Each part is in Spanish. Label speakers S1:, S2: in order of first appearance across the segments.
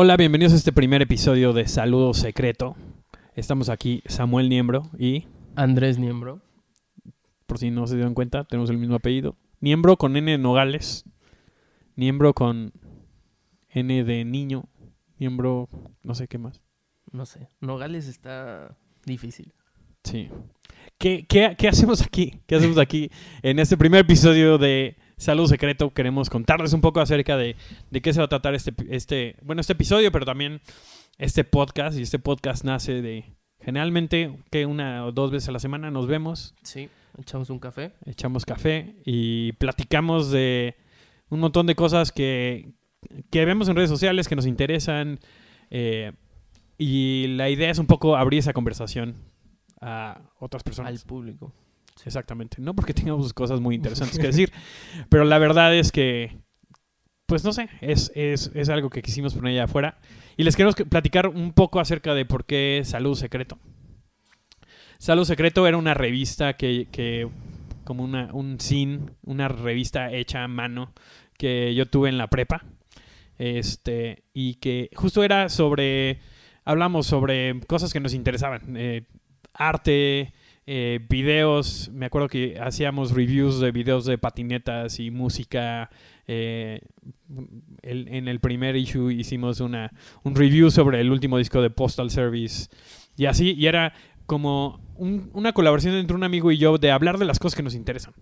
S1: Hola, bienvenidos a este primer episodio de Saludo Secreto. Estamos aquí Samuel Niembro y,
S2: Andrés Niembro.
S1: por si no se dieron cuenta, tenemos el mismo apellido. Niembro con N de Nogales. Niembro con N de niño. Niembro, no sé qué más.
S2: No sé. Nogales está difícil.
S1: Sí. ¿Qué, qué, qué hacemos aquí? ¿Qué hacemos aquí en este primer episodio de Saludo Secreto? Queremos contarles un poco acerca de, de qué se va a tratar este, este, bueno, este episodio, pero también este podcast. Y este podcast nace de, generalmente, que una o dos veces a la semana nos vemos,
S2: Sí. Echamos un café.
S1: echamos café y platicamos de un montón de cosas que, que vemos en redes sociales, que nos interesan. eh, y la idea es un poco abrir esa conversación a otras personas.
S2: Al público.
S1: Exactamente. No porque tengamos cosas muy interesantes que decir, pero la verdad es que, pues no sé, es, es, es algo que quisimos poner allá afuera. Y les queremos que- platicar un poco acerca de por qué Salud Secreto. Salud Secreto era una revista que, que como una, un zine, una revista hecha a mano que yo tuve en la prepa. Este, y que justo era sobre, hablamos sobre cosas que nos interesaban. eh, arte, eh, videos, me acuerdo que hacíamos reviews de videos de patinetas y música. eh, el- en el primer issue hicimos una, un review sobre el último disco de Postal Service y así, y era como un- una colaboración entre un amigo y yo de hablar de las cosas que nos interesan.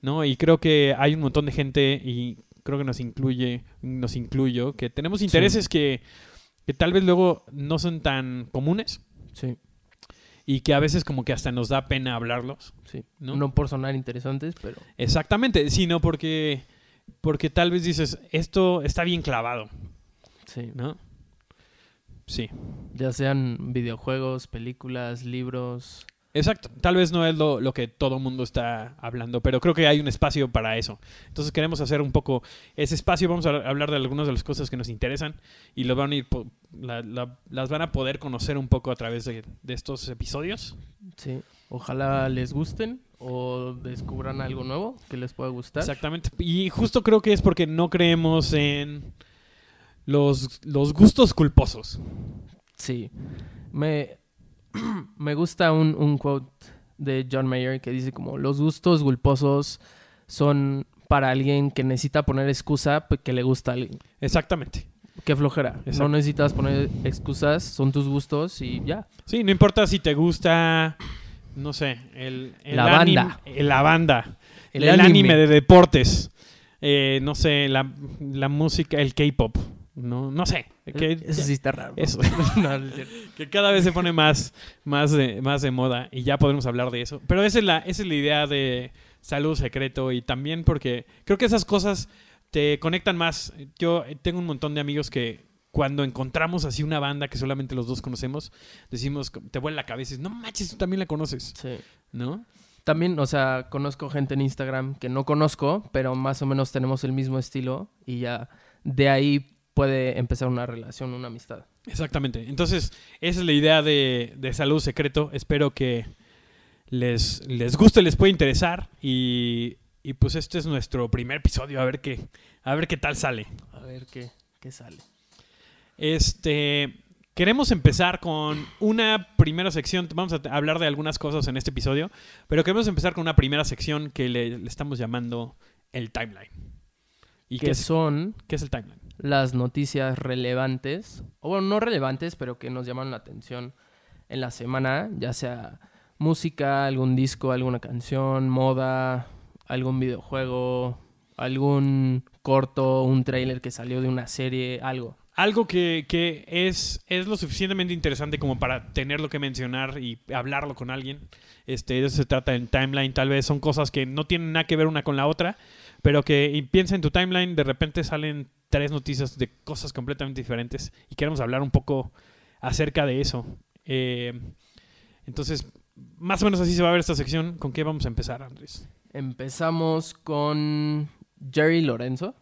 S1: ¿no? Y creo que hay un montón de gente y creo que nos incluye, nos incluyo, que tenemos intereses que, que tal vez luego no son tan comunes
S2: Sí.
S1: Y que a veces como que hasta nos da pena hablarlos.
S2: Sí.
S1: ¿No?
S2: ¿No? por sonar interesantes, pero
S1: Exactamente, sino porque, porque tal vez dices, esto está bien clavado,
S2: sí.
S1: ¿no? Sí,
S2: Ya sean videojuegos, películas, libros.
S1: Exacto. Tal vez no es lo, lo que todo mundo está hablando, pero creo que hay un espacio para eso. Entonces queremos hacer un poco ese espacio, vamos a hablar de algunas de las cosas que nos interesan y lo van a ir po- la- la- las van a poder conocer un poco a través de, de estos episodios.
S2: Sí. Ojalá les gusten o descubran algo nuevo que les pueda gustar.
S1: Exactamente. Y justo creo que es porque no creemos en los, los gustos culposos.
S2: Sí. Me, me gusta un, un quote de John Mayer que dice como los gustos culposos son para alguien que necesita poner excusa que le gusta a alguien.
S1: Exactamente.
S2: Qué flojera.
S1: Exacto.
S2: No necesitas poner excusas, son tus gustos y ya.
S1: Sí, no importa si te gusta, no sé, el, el
S2: La
S1: anim-
S2: banda.
S1: la banda. El,
S2: El
S1: anime.
S2: anime.
S1: de deportes. eh, no sé, la, la música, el K-pop. No, no sé. Que,
S2: Eso sí está raro.
S1: Eso.
S2: No,
S1: que cada vez se pone más, más, de, más de moda y ya podremos hablar de eso. Pero esa es, la, esa es la idea de salud secreto y también porque creo que esas cosas te conectan más. Yo eh, tengo un montón de amigos que cuando encontramos así una banda que solamente los dos conocemos, decimos, te vuelve la cabeza y no manches, tú también la conoces,
S2: Sí.
S1: ¿no?
S2: También, o sea, conozco gente en Instagram que no conozco, pero más o menos tenemos el mismo estilo y ya de ahí puede empezar una relación, una amistad.
S1: Exactamente. Entonces, esa es la idea de, de Salud Secreto. Espero que les, les guste, les pueda interesar. Y, y pues este es nuestro primer episodio. A ver qué, a ver qué tal sale.
S2: A ver qué, qué sale.
S1: Este. Queremos empezar con una primera sección. Vamos a hablar de algunas cosas en este episodio. Pero queremos empezar con una primera sección que le, le estamos llamando el timeline. ¿Y qué es,
S2: son
S1: qué es el timeline?
S2: Las noticias relevantes, o bueno, no relevantes, pero que nos llaman la atención en la semana, ya sea música, algún disco, alguna canción, moda, algún videojuego, algún corto, un trailer que salió de una serie, algo.
S1: Algo que, que es, es lo suficientemente interesante como para tenerlo que mencionar y hablarlo con alguien. Este, eso se trata en timeline. Tal vez son cosas que no tienen nada que ver una con la otra, pero que piensa en tu timeline, de repente salen tres noticias de cosas completamente diferentes y queremos hablar un poco acerca de eso. Eh, entonces, más o menos así se va a ver esta sección. ¿Con qué vamos a empezar, Andrés?
S2: Empezamos con Jerry Lorenzo.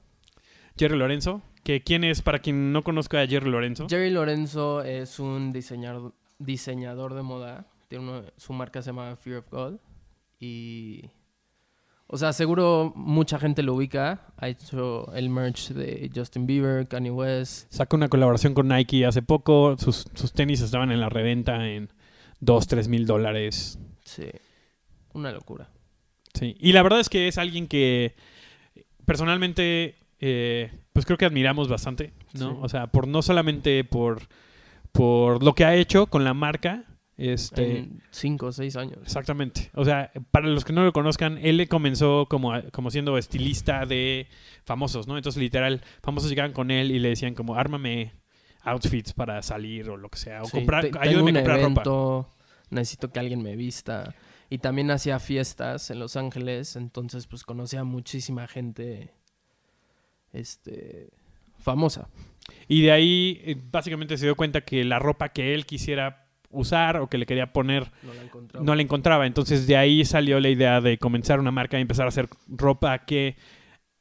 S1: Jerry Lorenzo, que quién es para quien no conozca a Jerry Lorenzo.
S2: Jerry Lorenzo es un diseñador, diseñador de moda. Tiene su marca se llama Fear of God. Y. O sea, seguro mucha gente lo ubica. Ha hecho el merch de Justin Bieber, Kanye West.
S1: Sacó una colaboración con Nike hace poco. Sus, sus tenis estaban en la reventa en 2, 3 mil dólares.
S2: Sí. Una locura.
S1: Sí. Y la verdad es que es alguien que personalmente, eh, pues creo que admiramos bastante, ¿no?
S2: Sí.
S1: O sea, por no solamente por, por lo que ha hecho con la marca, este...
S2: En cinco o seis años.
S1: Exactamente. O sea, para los que no lo conozcan, él comenzó como, como siendo estilista de famosos, ¿no? Entonces, literal, famosos llegaban con él y le decían como, ármame outfits para salir o lo que sea. O
S2: Sí,
S1: comprar,
S2: te-
S1: ayúdame a comprar ropa.
S2: necesito que alguien me vista. Y también hacía fiestas en Los Ángeles, entonces pues conocía a muchísima gente este famosa.
S1: Y de ahí, eh, básicamente, se dio cuenta que la ropa que él quisiera usar o que le quería poner
S2: No la encontraba.
S1: no la encontraba. Entonces de ahí salió la idea de comenzar una marca y empezar a hacer ropa que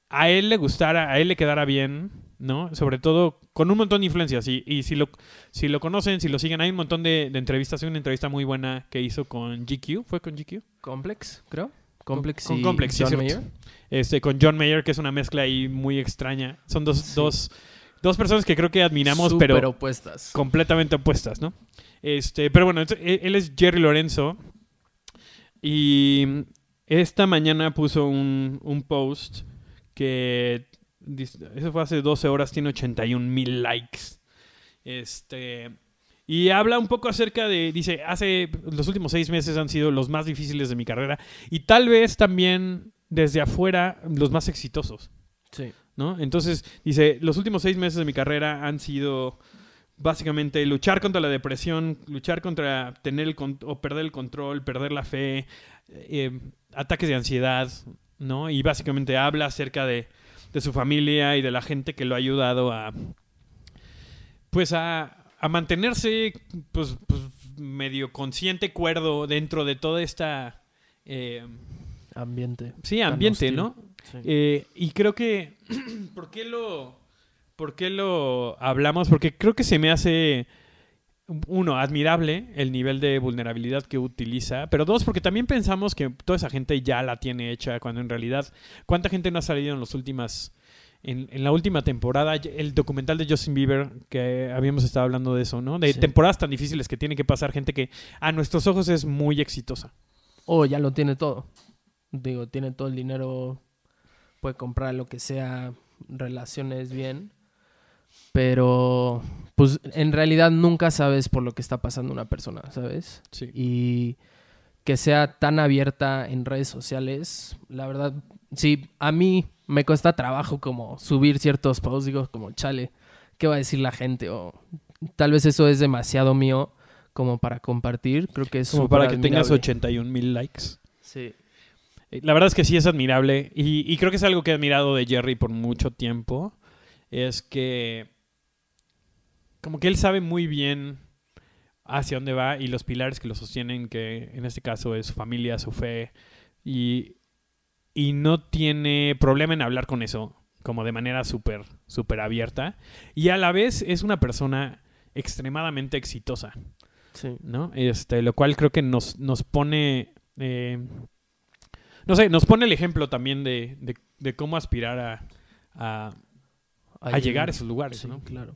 S1: a él le gustara, a él le quedara bien, ¿no? Sobre todo con un montón de influencias. Y, y si, lo, si lo conocen, si lo siguen, hay un montón de, de entrevistas. Hay una entrevista muy buena que hizo con GQ. ¿Fue con GQ?
S2: Complex, creo. Complex
S1: con
S2: y
S1: Complex, sí,
S2: John
S1: cierto.
S2: Mayer.
S1: Este, con John Mayer, que es una mezcla ahí muy extraña. Son dos,
S2: Sí.
S1: dos, dos personas que creo que admiramos,
S2: Súper
S1: pero
S2: opuestas.
S1: completamente opuestas, ¿no? Este, pero bueno, ent- él es Jerry Lorenzo y esta mañana puso un, un post que eso fue hace 12 horas, tiene 81 mil likes. Este, y habla un poco acerca de, dice, hace los últimos seis meses han sido los más difíciles de mi carrera y tal vez también desde afuera los más exitosos.
S2: Sí.
S1: ¿no? Entonces, dice, los últimos seis meses de mi carrera han sido básicamente luchar contra la depresión, luchar contra tener el con- o perder el control, perder la fe, eh, ataques de ansiedad, ¿no? Y básicamente habla acerca de, de su familia y de la gente que lo ha ayudado a, pues a, a mantenerse, pues, pues, medio consciente, cuerdo dentro de toda esta, eh,
S2: Ambiente.
S1: sí, ambiente. ¿no?
S2: Sí.
S1: Eh, y creo que. ¿Por qué lo.? ¿Por qué lo hablamos? Porque creo que se me hace. Uno, admirable el nivel de vulnerabilidad que utiliza. Pero dos, porque también pensamos que toda esa gente ya la tiene hecha. Cuando en realidad. ¿Cuánta gente no ha salido en las últimas. En, en la última temporada, el documental de Justin Bieber, que habíamos estado hablando de eso, ¿no? De
S2: Sí.
S1: temporadas tan difíciles que tiene que pasar gente que a nuestros ojos es muy exitosa.
S2: O ya lo tiene todo. Digo, tiene todo el dinero, puede comprar lo que sea, relaciones bien. Pero, pues en realidad nunca sabes por lo que está pasando una persona, ¿sabes?
S1: Sí.
S2: Y que sea tan abierta en redes sociales, la verdad, sí, a mí me cuesta trabajo como subir ciertos posts, digo como, chale, ¿qué va a decir la gente? O tal vez eso es demasiado mío como para compartir, creo que es
S1: Como para que tengas
S2: admirable.
S1: 81 mil likes.
S2: Sí.
S1: Eh, La verdad es que sí es admirable y, y creo que es algo que he admirado de Jerry por mucho tiempo. Es que como que él sabe muy bien hacia dónde va y los pilares que lo sostienen, que en este caso es su familia, su fe, y, y no tiene problema en hablar con eso, como de manera súper, súper abierta. Y a la vez es una persona extremadamente exitosa.
S2: Sí.
S1: ¿no? Este, lo cual creo que nos, nos pone, eh, no sé, nos pone el ejemplo también de, de- de cómo aspirar a, a, a llegar a esos lugares,
S2: Sí,
S1: ¿no?
S2: claro.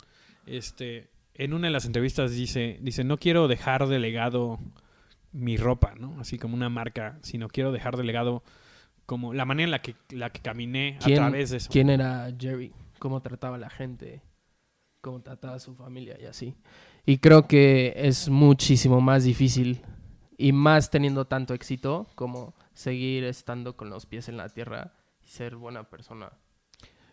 S1: Este, en una de las entrevistas dice, dice, no quiero dejar de legado mi ropa, ¿no? Así como una marca, sino quiero dejar de legado como la manera en la que, la que caminé a
S2: ¿Quién-
S1: través de eso.
S2: ¿Quién era Jerry? ¿Cómo trataba a la gente? ¿Cómo trataba a su familia y así? Y creo que es muchísimo más difícil y más teniendo tanto éxito como seguir estando con los pies en la tierra y ser buena persona.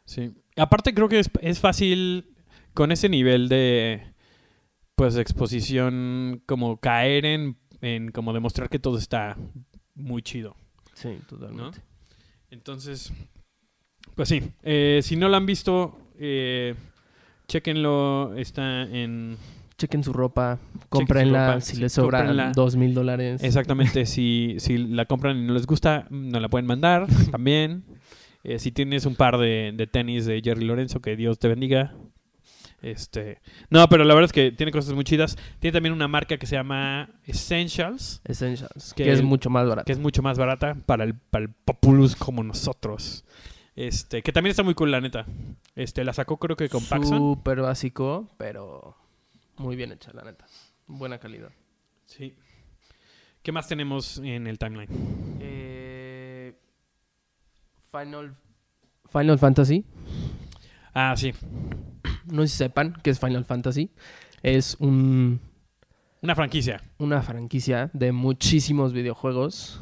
S1: Sí. Aparte creo que es, es fácil con ese nivel de pues exposición como caer en, en como demostrar que todo está muy chido.
S2: Sí, totalmente.
S1: Entonces, pues sí, eh, si no lo han visto, eh, chequenlo, está en
S2: Chequen su ropa, cómprenla si
S1: sí,
S2: les sobra
S1: cómprenla.
S2: dos mil dólares.
S1: exactamente, si, si la compran y no les gusta, no la pueden mandar también. Eh, si tienes un par de, de tenis de Jerry Lorenzo, que Dios te bendiga. Este, no, pero la verdad es que tiene cosas muy chidas. Tiene también una marca que se llama Essentials,
S2: Essentials,
S1: Que
S2: que, es mucho más barato.
S1: que es mucho más barata para el, para el populus como nosotros. Este, que también está muy cool, la neta. Este, la sacó creo que con Paxson.
S2: Súper básico, pero muy bien hecha, la neta. Buena calidad.
S1: Sí. ¿Qué más tenemos en el timeline?
S2: Eh, Final, Final Fantasy.
S1: Ah, sí.
S2: No sé si sepan qué es Final Fantasy. Es un,
S1: Una franquicia.
S2: una franquicia de muchísimos videojuegos.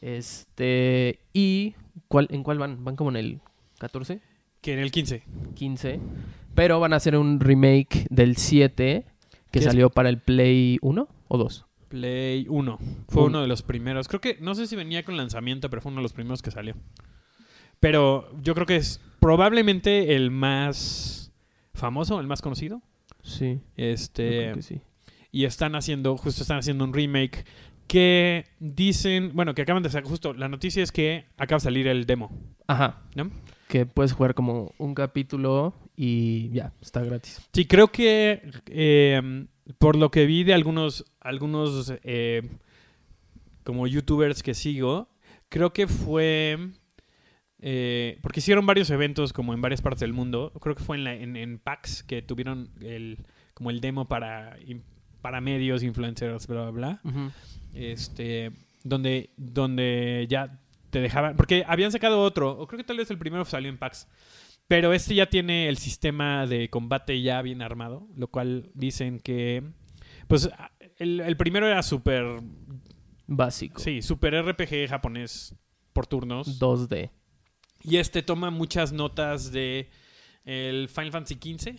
S2: Este. ¿Y cuál, en cuál van? ¿Van como en el 14?
S1: Que en el 15.
S2: 15. Pero van a hacer un remake del 7 que salió para el Play 1 o 2.
S1: Play 1. Fue
S2: Un-
S1: uno de los primeros. Creo que, no sé si venía con lanzamiento, pero fue uno de los primeros que salió. Pero yo creo que es probablemente el más famoso, el más conocido.
S2: Sí.
S1: Este,
S2: creo que sí.
S1: y están haciendo, justo están haciendo un remake que dicen, bueno, que acaban de sacar, justo la noticia es que acaba de salir el demo.
S2: Ajá.
S1: ¿No?
S2: Que puedes jugar como un capítulo y ya, está gratis.
S1: Sí, creo que eh, por lo que vi de algunos, algunos eh, como youtubers que sigo, creo que fue eh, porque hicieron varios eventos como en varias partes del mundo. Creo que fue en, la- en, en PAX que tuvieron el, como el demo para, para medios, influencers, bla, bla, bla. Este, donde, donde ya te dejaban. Porque habían sacado otro, o creo que tal vez el primero salió en PAX. Pero este ya tiene el sistema de combate ya bien armado, lo cual dicen que. Pues el, el primero era súper.
S2: Básico.
S1: Sí, súper RPG japonés por turnos.
S2: 2D.
S1: Y este toma muchas notas de el Final Fantasy XV,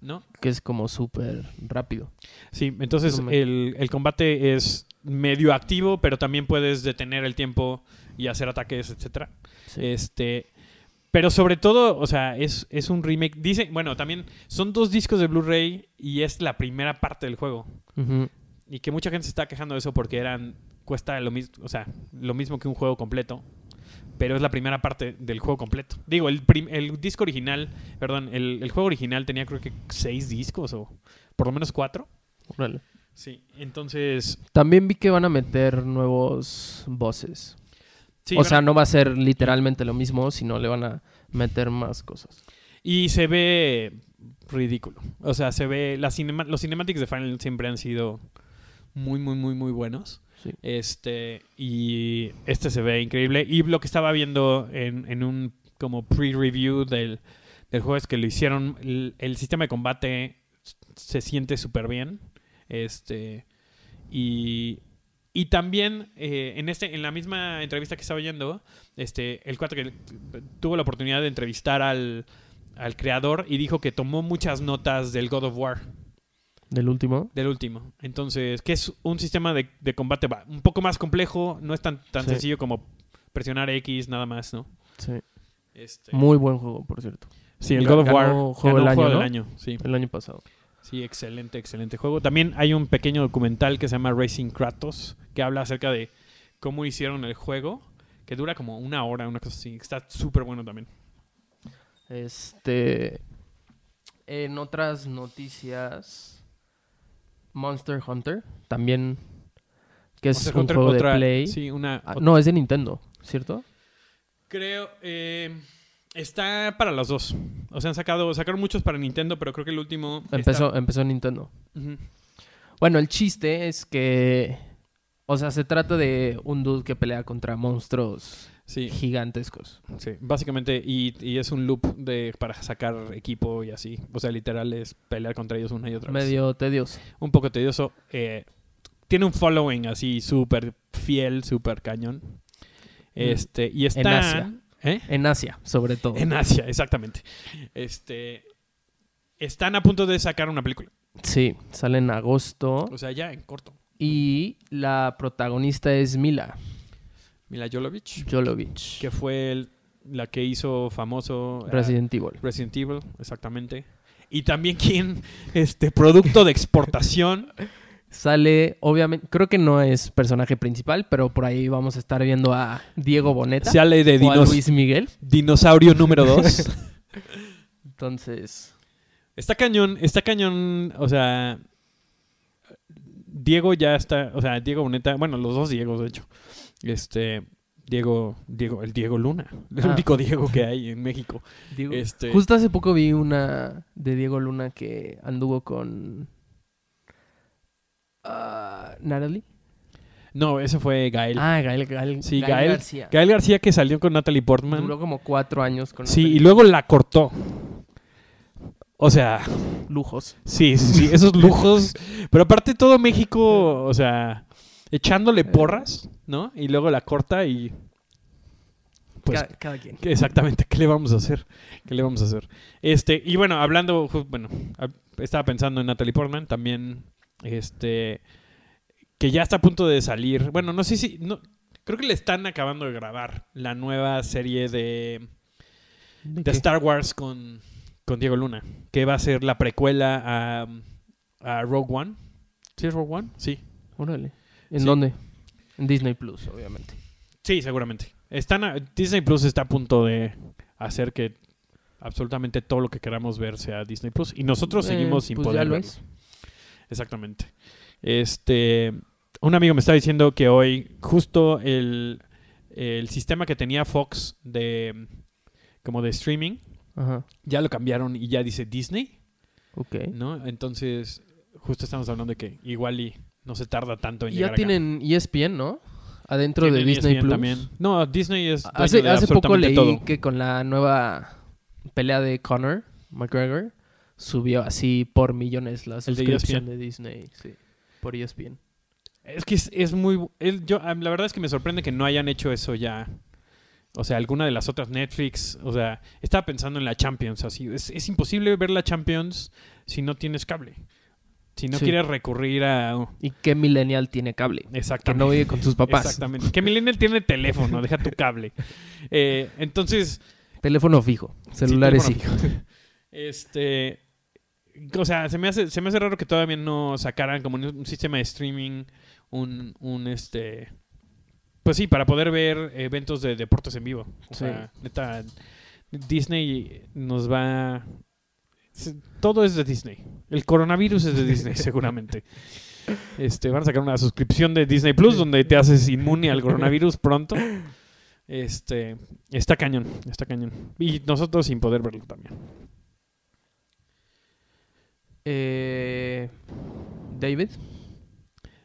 S1: ¿no?
S2: Que es como súper rápido.
S1: Sí, entonces el, el combate es medio activo, pero también puedes detener el tiempo y hacer ataques, etcétera.
S2: Sí.
S1: Este, pero sobre todo, o sea, es, es un remake. Dice, bueno, también son dos discos de Blu-ray y es la primera parte del juego. Y que mucha gente se está quejando de eso porque eran cuesta lo mismo, o sea, lo mismo que un juego completo. Pero es la primera parte del juego completo. Digo, el, disco original, perdón, el, el juego original tenía creo que seis discos o por lo menos cuatro.
S2: Órale.
S1: Sí, entonces...
S2: También vi que van a meter nuevos bosses.
S1: sí,
S2: o
S1: a-
S2: sea, no va a ser literalmente lo mismo, sino le van a meter más cosas.
S1: Y se ve ridículo. O sea, se ve... La cinema- los cinematics de Final siempre han sido muy, muy, muy, muy buenos. Este, y este se ve increíble. Y lo que estaba viendo en, en un como pre-review del, del juego es que lo hicieron. El, sistema de combate se siente súper bien. Este, y, y también eh, en, este, en la misma entrevista que estaba oyendo, este, el cuate que tuvo la oportunidad de entrevistar al, al creador y dijo que tomó muchas notas del God of War.
S2: Del último.
S1: Del último. Entonces, que es un sistema de, de combate va, un poco más complejo, no es tan, tan
S2: Sí.
S1: sencillo como presionar X nada más, ¿no?
S2: Sí.
S1: Este,
S2: Muy buen juego, por cierto.
S1: sí, el God of War
S2: ganó juego
S1: ganó
S2: del año,
S1: juego del año, sí.
S2: El año pasado.
S1: Sí, excelente, excelente juego. También hay un pequeño documental que se llama Racing Kratos, que habla acerca de cómo hicieron el juego, que dura como una hora, una cosa así. Está súper bueno también.
S2: Este. En otras noticias. Monster Hunter. También. Que es
S1: Monster
S2: un
S1: Hunter,
S2: juego
S1: otra-
S2: de Play.
S1: Sí, una...
S2: Ah, no, es de Nintendo, ¿cierto?
S1: Creo... eh, está para los dos. O sea, han sacado... Sacaron muchos para Nintendo, pero creo que el último... está-
S2: Empezó, empezó en Nintendo. Bueno, el chiste es que. O sea, se trata de un dude que pelea contra monstruos
S1: Sí,
S2: gigantescos.
S1: sí. Básicamente, y, y es un loop de para sacar equipo y así. O sea, literal es pelear contra ellos una y otra vez.
S2: Medio tedioso.
S1: Un poco tedioso. eh, tiene un following así súper fiel, súper cañón. Este, y está...
S2: Mm. Asia.
S1: ¿Eh?
S2: En Asia, sobre todo.
S1: En Asia, exactamente. Este... Están a punto de sacar una película.
S2: Sí, sale en agosto.
S1: O sea, ya en corto.
S2: Y la protagonista es Mila
S1: Mila Jovovich,
S2: Jovovich.
S1: que fue el- la que hizo famoso
S2: Resident Evil.
S1: Resident Evil, exactamente. Y también quien, este, producto de exportación.
S2: Sale, obviamente, creo que no es personaje principal, pero por ahí vamos a estar viendo a Diego Boneta
S1: Sale de
S2: o a Luis Miguel.
S1: dinosaurio número 2.
S2: Entonces,
S1: Está cañón, está cañón, o sea, Diego ya está, o sea, Diego Boneta, bueno, los dos Diegos, de hecho. Este, Diego, Diego, el Diego Luna, el
S2: Ah.
S1: único Diego que hay en México.
S2: Diego.
S1: Este,
S2: Justo hace poco vi una de Diego Luna que anduvo con ah, Natalie.
S1: no, ese fue Gael.
S2: Ah, Gael, Gael,
S1: Sí,
S2: Gael
S1: Gael-
S2: García.
S1: Gael García que salió con Natalie Portman.
S2: Duró como cuatro años con
S1: Sí, y luego la cortó. O sea,
S2: lujos.
S1: sí, sí, sí, esos lujos. Pero aparte todo México, o sea, echándole porras, ¿no? Y luego la corta y... Pues
S2: Ca- cada quien.
S1: ¿Qué- Exactamente, ¿qué le vamos a hacer? ¿Qué le vamos a hacer? Este, y bueno, hablando, bueno, estaba pensando en Natalie Portman, también, este, que ya está a punto de salir. Bueno, no sé si, no, creo que le están acabando de grabar la nueva serie de,
S2: ¿De?
S1: Star Wars con, con Diego Luna, que va a ser la precuela a, a Rogue One. ¿Sí es Rogue One? Sí.
S2: Órale. ¿En
S1: Sí.
S2: dónde? En Disney Plus, obviamente.
S1: Sí, seguramente. Están a- Disney Plus está a punto de hacer que absolutamente todo lo que queramos ver sea Disney Plus y nosotros
S2: Eh,
S1: seguimos sin
S2: pues ya
S1: poder
S2: lo
S1: verlo.
S2: es.
S1: Exactamente. Este, un amigo me estaba diciendo que hoy justo el, el sistema que tenía Fox de como de streaming
S2: Ajá.
S1: ya lo cambiaron y ya dice Disney,
S2: Ok.
S1: ¿no? Entonces, justo estamos hablando de que igual y no se tarda tanto en
S2: Y
S1: llegar
S2: ya tienen E ESPN, ¿no? Adentro de Disney
S1: ESPN
S2: Plus.
S1: también. No, Disney es dueño
S2: Hace,
S1: de
S2: hace poco leí
S1: todo.
S2: que con la nueva pelea de Conor McGregor subió así por millones la
S1: de E
S2: suscripción
S1: ESPN.
S2: de, Disney. Sí, por E ESPN.
S1: Es que es, es muy... yo, ah, la verdad es que me sorprende que no hayan hecho eso ya. O sea, alguna de las otras Netflix. O sea, estaba pensando en la Champions. Así, es, es imposible ver la Champions si no tienes cable. Si no
S2: Sí.
S1: quieres recurrir a...
S2: ¿Y qué millennial tiene cable? Que
S1: Exactamente.
S2: no vive con sus papás.
S1: Exactamente. Que Millennial tiene teléfono, deja tu cable. Eh, entonces...
S2: Teléfono fijo. Celulares sí.
S1: fijo. Este... O sea, se me, hace, se me hace raro que todavía no sacaran como un, un sistema de streaming, un, un este... Pues sí, para poder ver eventos de deportes en vivo. O
S2: Sí.
S1: sea, neta, Disney nos va... Todo es de Disney. El coronavirus es de Disney, seguramente. Este, van a sacar una suscripción de Disney Plus donde te haces inmune al coronavirus pronto. Este, está cañón, está cañón. Y nosotros sin poder verlo también.
S2: Eh, David.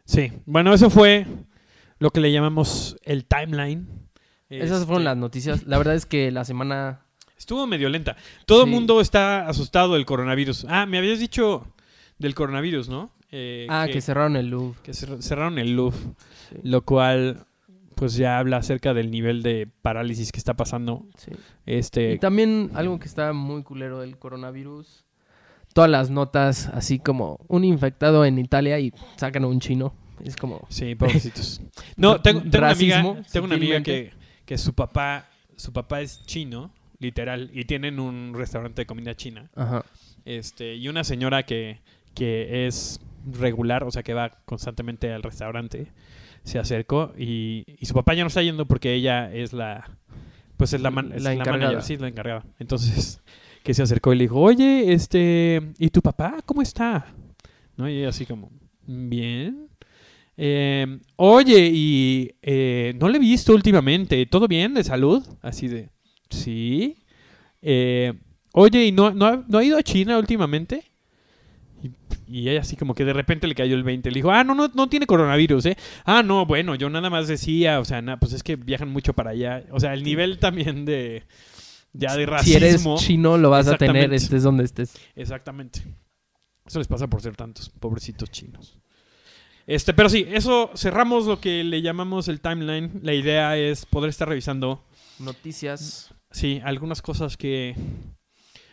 S1: Sí, bueno, eso fue lo que le llamamos el timeline.
S2: Esas
S1: Este,
S2: fueron las noticias. La verdad es que la semana...
S1: Estuvo medio lenta. Todo el
S2: Sí.
S1: mundo está asustado del coronavirus. Ah, me habías dicho del coronavirus, ¿no? Eh,
S2: Ah, que, cerraron el Louvre.
S1: que cer- cerraron el Louvre,
S2: Sí.
S1: lo cual pues ya habla acerca del nivel de parálisis que está pasando.
S2: Sí.
S1: Este,
S2: Y también algo que está muy culero del coronavirus. Todas las notas, así como un infectado en Italia y sacan a un chino. Es como.
S1: Sí, pobrecitos. No, tengo, tengo una amiga, tengo una amiga que, que su papá, su papá es chino, literal, y tienen un restaurante de comida china.
S2: Ajá.
S1: Este, y una señora que, que es regular, o sea que va constantemente al restaurante, se acercó y, y su papá ya no está yendo porque ella es la pues es la, man- es
S2: La
S1: la
S2: encargada.
S1: manager, sí, la encargada. Entonces, que se acercó y le dijo, oye, este, ¿y tu papá cómo está? ¿No? Y ella así como, bien. Eh, oye, y eh, no le he visto últimamente, ¿todo bien de salud? Así de, sí. Eh, oye, ¿y no, no, ha, no ha ido a China últimamente? Y, y ella así como que de repente le cayó el 20. Le dijo, ah, no, no, no tiene coronavirus, ¿eh? Ah, no, bueno, yo nada más decía, o sea, na- pues es que viajan mucho para allá. O sea, el nivel también de... Ya de
S2: Si eres
S1: racismo.
S2: chino, lo vas a tener, estés donde estés.
S1: Exactamente. Eso les pasa por ser tantos pobrecitos chinos. Este, pero sí, eso cerramos lo que le llamamos el timeline. La idea es poder estar revisando,
S2: Noticias,
S1: sí, algunas cosas que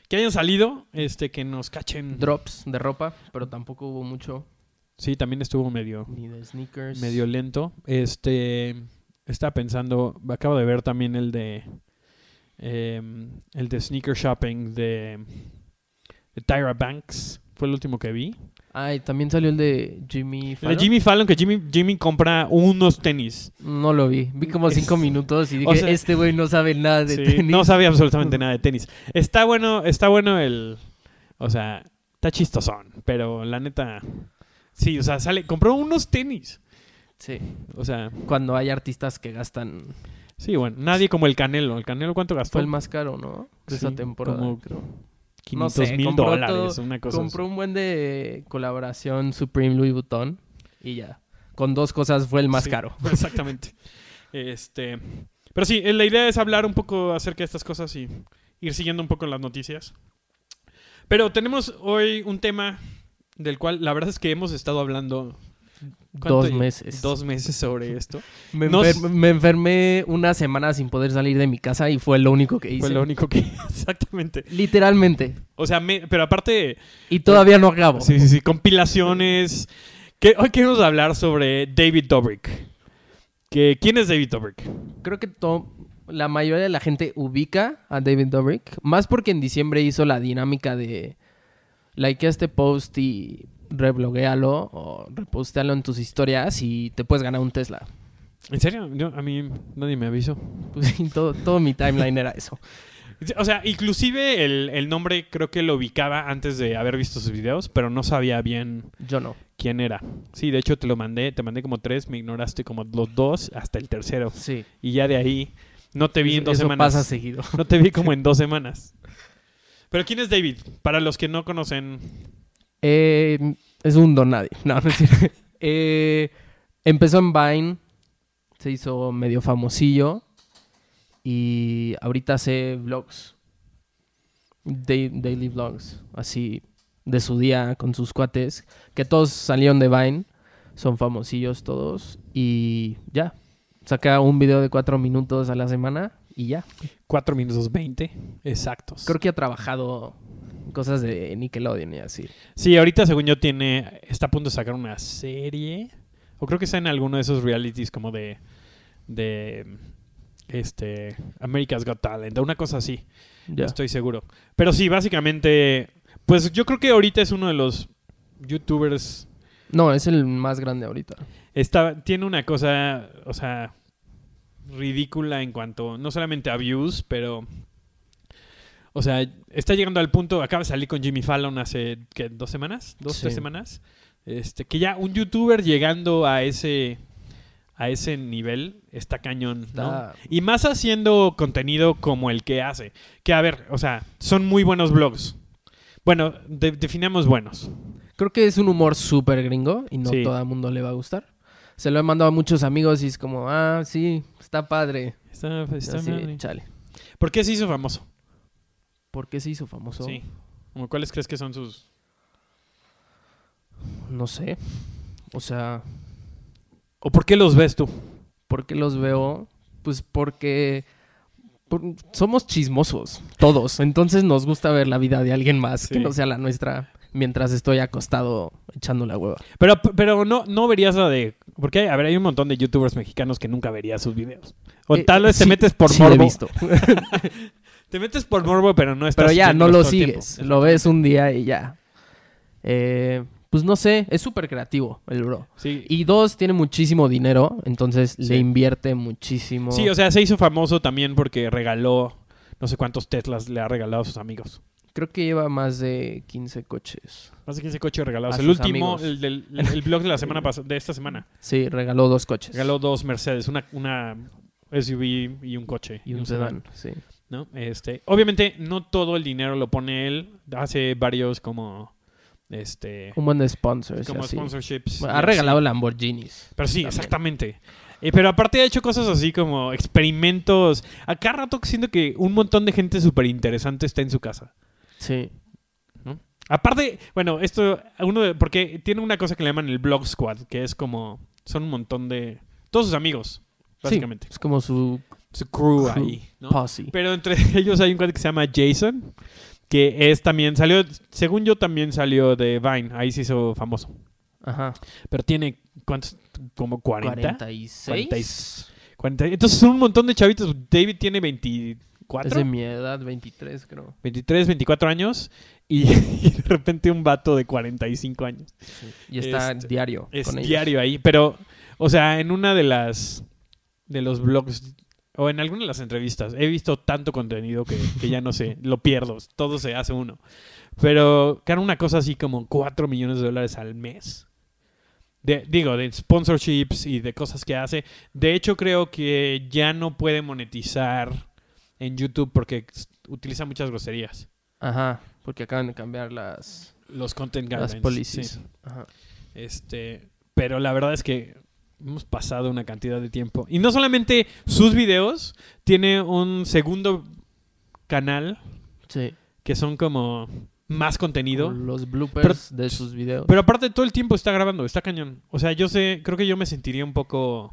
S1: que hayan salido, este, que nos cachen.
S2: drops de ropa, pero tampoco hubo mucho.
S1: Sí, también estuvo medio
S2: Ni de sneakers.
S1: medio lento. Este, estaba pensando, acabo de ver también el de eh, el de sneaker shopping de, de Tyra Banks. Fue el último que vi.
S2: Ah, y también salió el de Jimmy
S1: El
S2: Fallon.
S1: de Jimmy Fallon, que Jimmy, Jimmy compra unos tenis.
S2: No lo vi. Vi como
S1: Es-
S2: cinco minutos y dije,
S1: o sea-
S2: este güey no sabe nada de
S1: Sí,
S2: tenis.
S1: no sabe absolutamente nada de tenis. Está bueno, está bueno el. O sea, Está chistosón, pero la neta. Sí, o sea, sale. Compró unos tenis.
S2: Sí.
S1: O sea,
S2: Cuando hay artistas que gastan.
S1: sí, bueno, nadie como el Canelo. ¿El Canelo cuánto gastó?
S2: Fue el más caro, ¿no? De esa temporada.
S1: como
S2: creo.
S1: 500
S2: no sé,
S1: mil dólares,
S2: todo-
S1: una cosa
S2: Compró
S1: así.
S2: un buen de colaboración Supreme Louis Vuitton y ya. Con dos cosas fue el más
S1: Sí,
S2: caro.
S1: Exactamente. Este, pero sí, eh, la idea es hablar un poco acerca de estas cosas y ir siguiendo un poco las noticias. Pero tenemos hoy un tema del cual la verdad es que hemos estado hablando ¿cuánto
S2: Dos meses.
S1: dos meses sobre esto.
S2: Me,
S1: Nos-
S2: enfer- me enfermé una semana sin poder salir de mi casa y fue lo único que hice.
S1: Fue lo único que exactamente.
S2: Literalmente.
S1: O sea, me- pero aparte
S2: Y todavía no acabo.
S1: sí, sí, sí, compilaciones que hoy queremos hablar sobre David Dobrik. Que ¿quién es David Dobrik?
S2: Creo que to- la mayoría de la gente ubica a David Dobrik. Más porque en diciembre hizo la dinámica de like este post y rebloguealo o repostealo en tus historias y te puedes ganar un Tesla.
S1: ¿En serio? Yo- a mí nadie me avisó.
S2: Pues todo, todo mi timeline era eso.
S1: O sea, inclusive el, el nombre creo que lo ubicaba antes de haber visto sus videos, pero no sabía bien
S2: Yo no.
S1: quién era. Sí, de hecho te lo mandé, te mandé como tres, me ignoraste como los dos hasta el tercero.
S2: Sí.
S1: Y ya de ahí no te vi en dos
S2: eso
S1: semanas.
S2: pasa seguido.
S1: No te vi como en dos semanas. Pero ¿quién es David? Para los que no conocen.
S2: Eh, es un don nadie. No, no es cierto. Eh, empezó en Vine. Se hizo medio famosillo. Y ahorita hace vlogs. Da- daily vlogs. Así de su día con sus cuates. Que todos salieron de Vine. Son famosillos todos. Y ya. Saca un video de cuatro minutos a la semana. Y ya.
S1: 4 minutos 20 exactos.
S2: Creo que ha trabajado cosas de Nickelodeon y así.
S1: Sí, ahorita según yo tiene está a punto de sacar una serie o creo que está en alguno de esos realities como de de este America's Got Talent, o una cosa así,
S2: Ya.
S1: no estoy seguro. Pero sí, básicamente pues yo creo que ahorita es uno de los youtubers
S2: No, es el más grande ahorita.
S1: está tiene una cosa, o sea, ridícula en cuanto no solamente a views, pero o sea, está llegando al punto, acaba de salir con Jimmy Fallon hace ¿qué, dos semanas, dos,
S2: Sí.
S1: tres semanas, este, que ya un youtuber llegando a ese a ese nivel está cañón, ¿no? Y más haciendo contenido como el que hace, que a ver, o sea, son muy buenos vlogs. Bueno, de- definamos buenos.
S2: Creo que es un humor súper gringo y no
S1: Sí.
S2: todo el mundo le va a gustar. Se lo he mandado a muchos amigos y es como, ah, sí, está padre.
S1: Está, está
S2: Así, chale.
S1: ¿Por qué se hizo famoso?
S2: ¿Por qué se hizo famoso?
S1: Sí. ¿Cuáles crees que son sus
S2: No sé. O sea,
S1: ¿O por qué los ves tú?
S2: ¿por qué los veo? Pues porque por- somos chismosos, todos. Entonces nos gusta ver la vida de alguien más que no sea la nuestra mientras estoy acostado echando la hueva.
S1: Pero, pero no, no verías la de... Porque, hay- a ver, hay un montón de youtubers mexicanos que nunca verías sus videos. O
S2: Eh,
S1: tal vez te
S2: sí-
S1: metes por
S2: sí lo he
S1: morbo.
S2: visto.
S1: Te metes por morbo, pero no estás
S2: Pero ya, no lo
S1: tiempo.
S2: sigues. Lo ves un día y ya. Eh, pues no sé, es súper creativo el bro.
S1: Sí.
S2: Y dos, tiene muchísimo dinero, entonces
S1: Sí.
S2: le invierte muchísimo.
S1: sí, o sea, se hizo famoso también porque regaló... No sé cuántos Teslas le ha regalado a sus amigos.
S2: Creo que lleva más de 15 coches.
S1: No sé quién ese coche regalado.
S2: A
S1: el último,
S2: amigos.
S1: el, del, el, el blog de la semana pasada, de esta semana.
S2: Sí, regaló dos coches.
S1: Regaló dos Mercedes, una, una SUV y un coche.
S2: y un sedán, sí.
S1: ¿No? Este, obviamente no todo el dinero lo pone él, hace varios como este
S2: Un buen de sponsors.
S1: como
S2: así.
S1: sponsorships.
S2: Bueno, ha regalado
S1: así.
S2: Lamborghinis.
S1: Pero sí,
S2: también.
S1: exactamente. Eh, pero aparte ha hecho cosas así como experimentos. A cada rato siento que un montón de gente súper interesante está en su casa.
S2: Sí.
S1: Aparte, bueno, esto, uno de- porque tiene una cosa que le llaman el Blog Squad, que es como, son un montón de, todos sus amigos, básicamente.
S2: Sí, es como su
S1: Su crew,
S2: Crew.
S1: ahí, ¿no?
S2: posse.
S1: Pero entre ellos hay un cuate que se llama Jason, que es también, salió, según yo también salió de Vine, ahí se hizo famoso.
S2: Ajá.
S1: Pero tiene, ¿cuántos? Como 40.
S2: 46.
S1: 40. Entonces son un montón de chavitos. David tiene 24.
S2: Es de mi edad, 23 creo.
S1: 23, 24 años. Y, y de repente un vato de 45 años.
S2: Y está
S1: Este,
S2: diario
S1: Es
S2: con ellos.
S1: diario ahí. Pero, o sea, en una de las. De los blogs. O en alguna de las entrevistas, he visto tanto contenido que, que ya no sé, lo pierdo, todo se hace uno. Pero que era una cosa así como 4 millones de dólares al mes. De, digo, de sponsorships y de cosas que hace. De hecho, creo que ya no puede monetizar en YouTube porque utiliza muchas groserías.
S2: Ajá, porque acaban de cambiar las,
S1: Los content
S2: las
S1: guidelines.
S2: policies.
S1: sí.
S2: Ajá.
S1: Este, pero la verdad es que hemos pasado una cantidad de tiempo. Y no solamente sus videos, tiene un segundo canal
S2: Sí.
S1: que son como más contenido.
S2: Los bloopers de sus videos.
S1: Pero aparte todo el tiempo está grabando, está cañón. O sea, yo sé, creo que yo me sentiría un poco...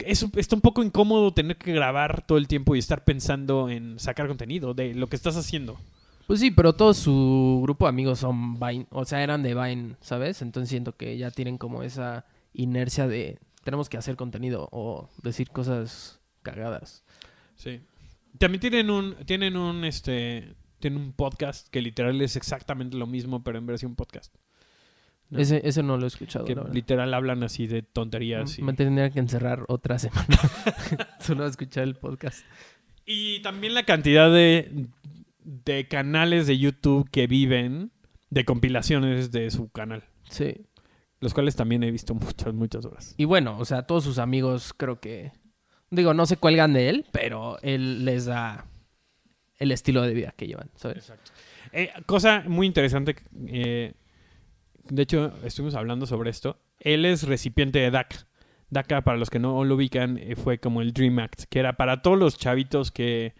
S1: Es, está un poco incómodo tener que grabar todo el tiempo y estar pensando en sacar contenido de lo que estás haciendo.
S2: Pues sí, pero todo su grupo de amigos son Vine, o sea, eran de Vine, ¿sabes? Entonces siento que ya tienen como esa inercia de tenemos que hacer contenido o decir cosas cagadas.
S1: Sí. También tienen un, tienen un, este, tienen un podcast que literal es exactamente lo mismo, pero en versión podcast. No.
S2: Ese, ese no lo he escuchado.
S1: Que literal hablan así de tonterías. y-
S2: Me tendría que encerrar otra semana. Solo a escuchar el podcast.
S1: Y también la cantidad de, de canales de YouTube que viven de compilaciones de su canal.
S2: Sí.
S1: Los cuales también he visto muchas, muchas horas.
S2: Y bueno, o sea, todos sus amigos creo que... Digo, no se cuelgan de él, pero él les da el estilo de vida que llevan, ¿sabes?
S1: Exacto. Eh, cosa muy interesante. eh, de hecho, estuvimos hablando sobre esto. Él es recipiente de DACA. DACA, para los que no lo ubican, eh, fue como el Dream Act, que era para todos los chavitos que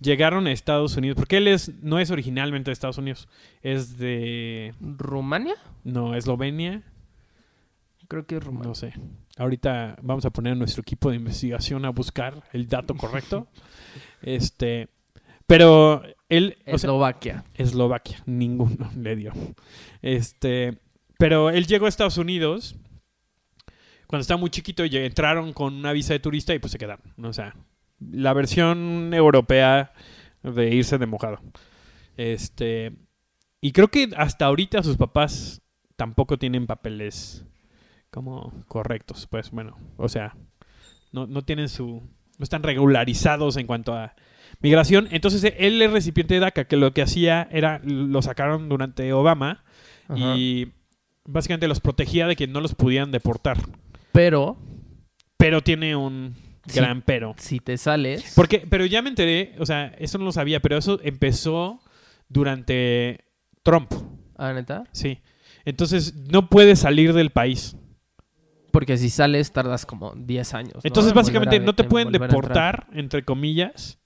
S1: llegaron a Estados Unidos. Porque él es, no es originalmente de Estados Unidos. Es de.
S2: ¿Rumania?
S1: No, Eslovenia.
S2: Creo que es Rumania.
S1: No sé. Ahorita vamos a poner a nuestro equipo de investigación a buscar el dato correcto. este. Pero él. o sea,
S2: Eslovaquia.
S1: Eslovaquia, ninguno le dio. Este, pero él llegó a Estados Unidos cuando estaba muy chiquito y entraron con una visa de turista y pues se quedaron. ¿no? O sea, la versión europea de irse de mojado. Este, y creo que hasta ahorita sus papás tampoco tienen papeles como correctos, pues bueno, o sea, no, no tienen su no están regularizados en cuanto a migración. Entonces él es recipiente de DACA, que lo que hacía era, lo sacaron durante Obama
S2: Ajá.
S1: y básicamente los protegía de que no los pudieran deportar.
S2: Pero,
S1: Pero tiene un gran pero.
S2: si te sales...
S1: Porque, pero ya me enteré, o sea, eso no lo sabía, pero eso empezó durante Trump,
S2: Ah, ¿neta?
S1: sí. Entonces no puedes salir del país.
S2: Porque si sales tardas como 10 años. ¿no?
S1: Entonces
S2: En
S1: básicamente
S2: a-
S1: no te
S2: en
S1: pueden deportar, entre comillas,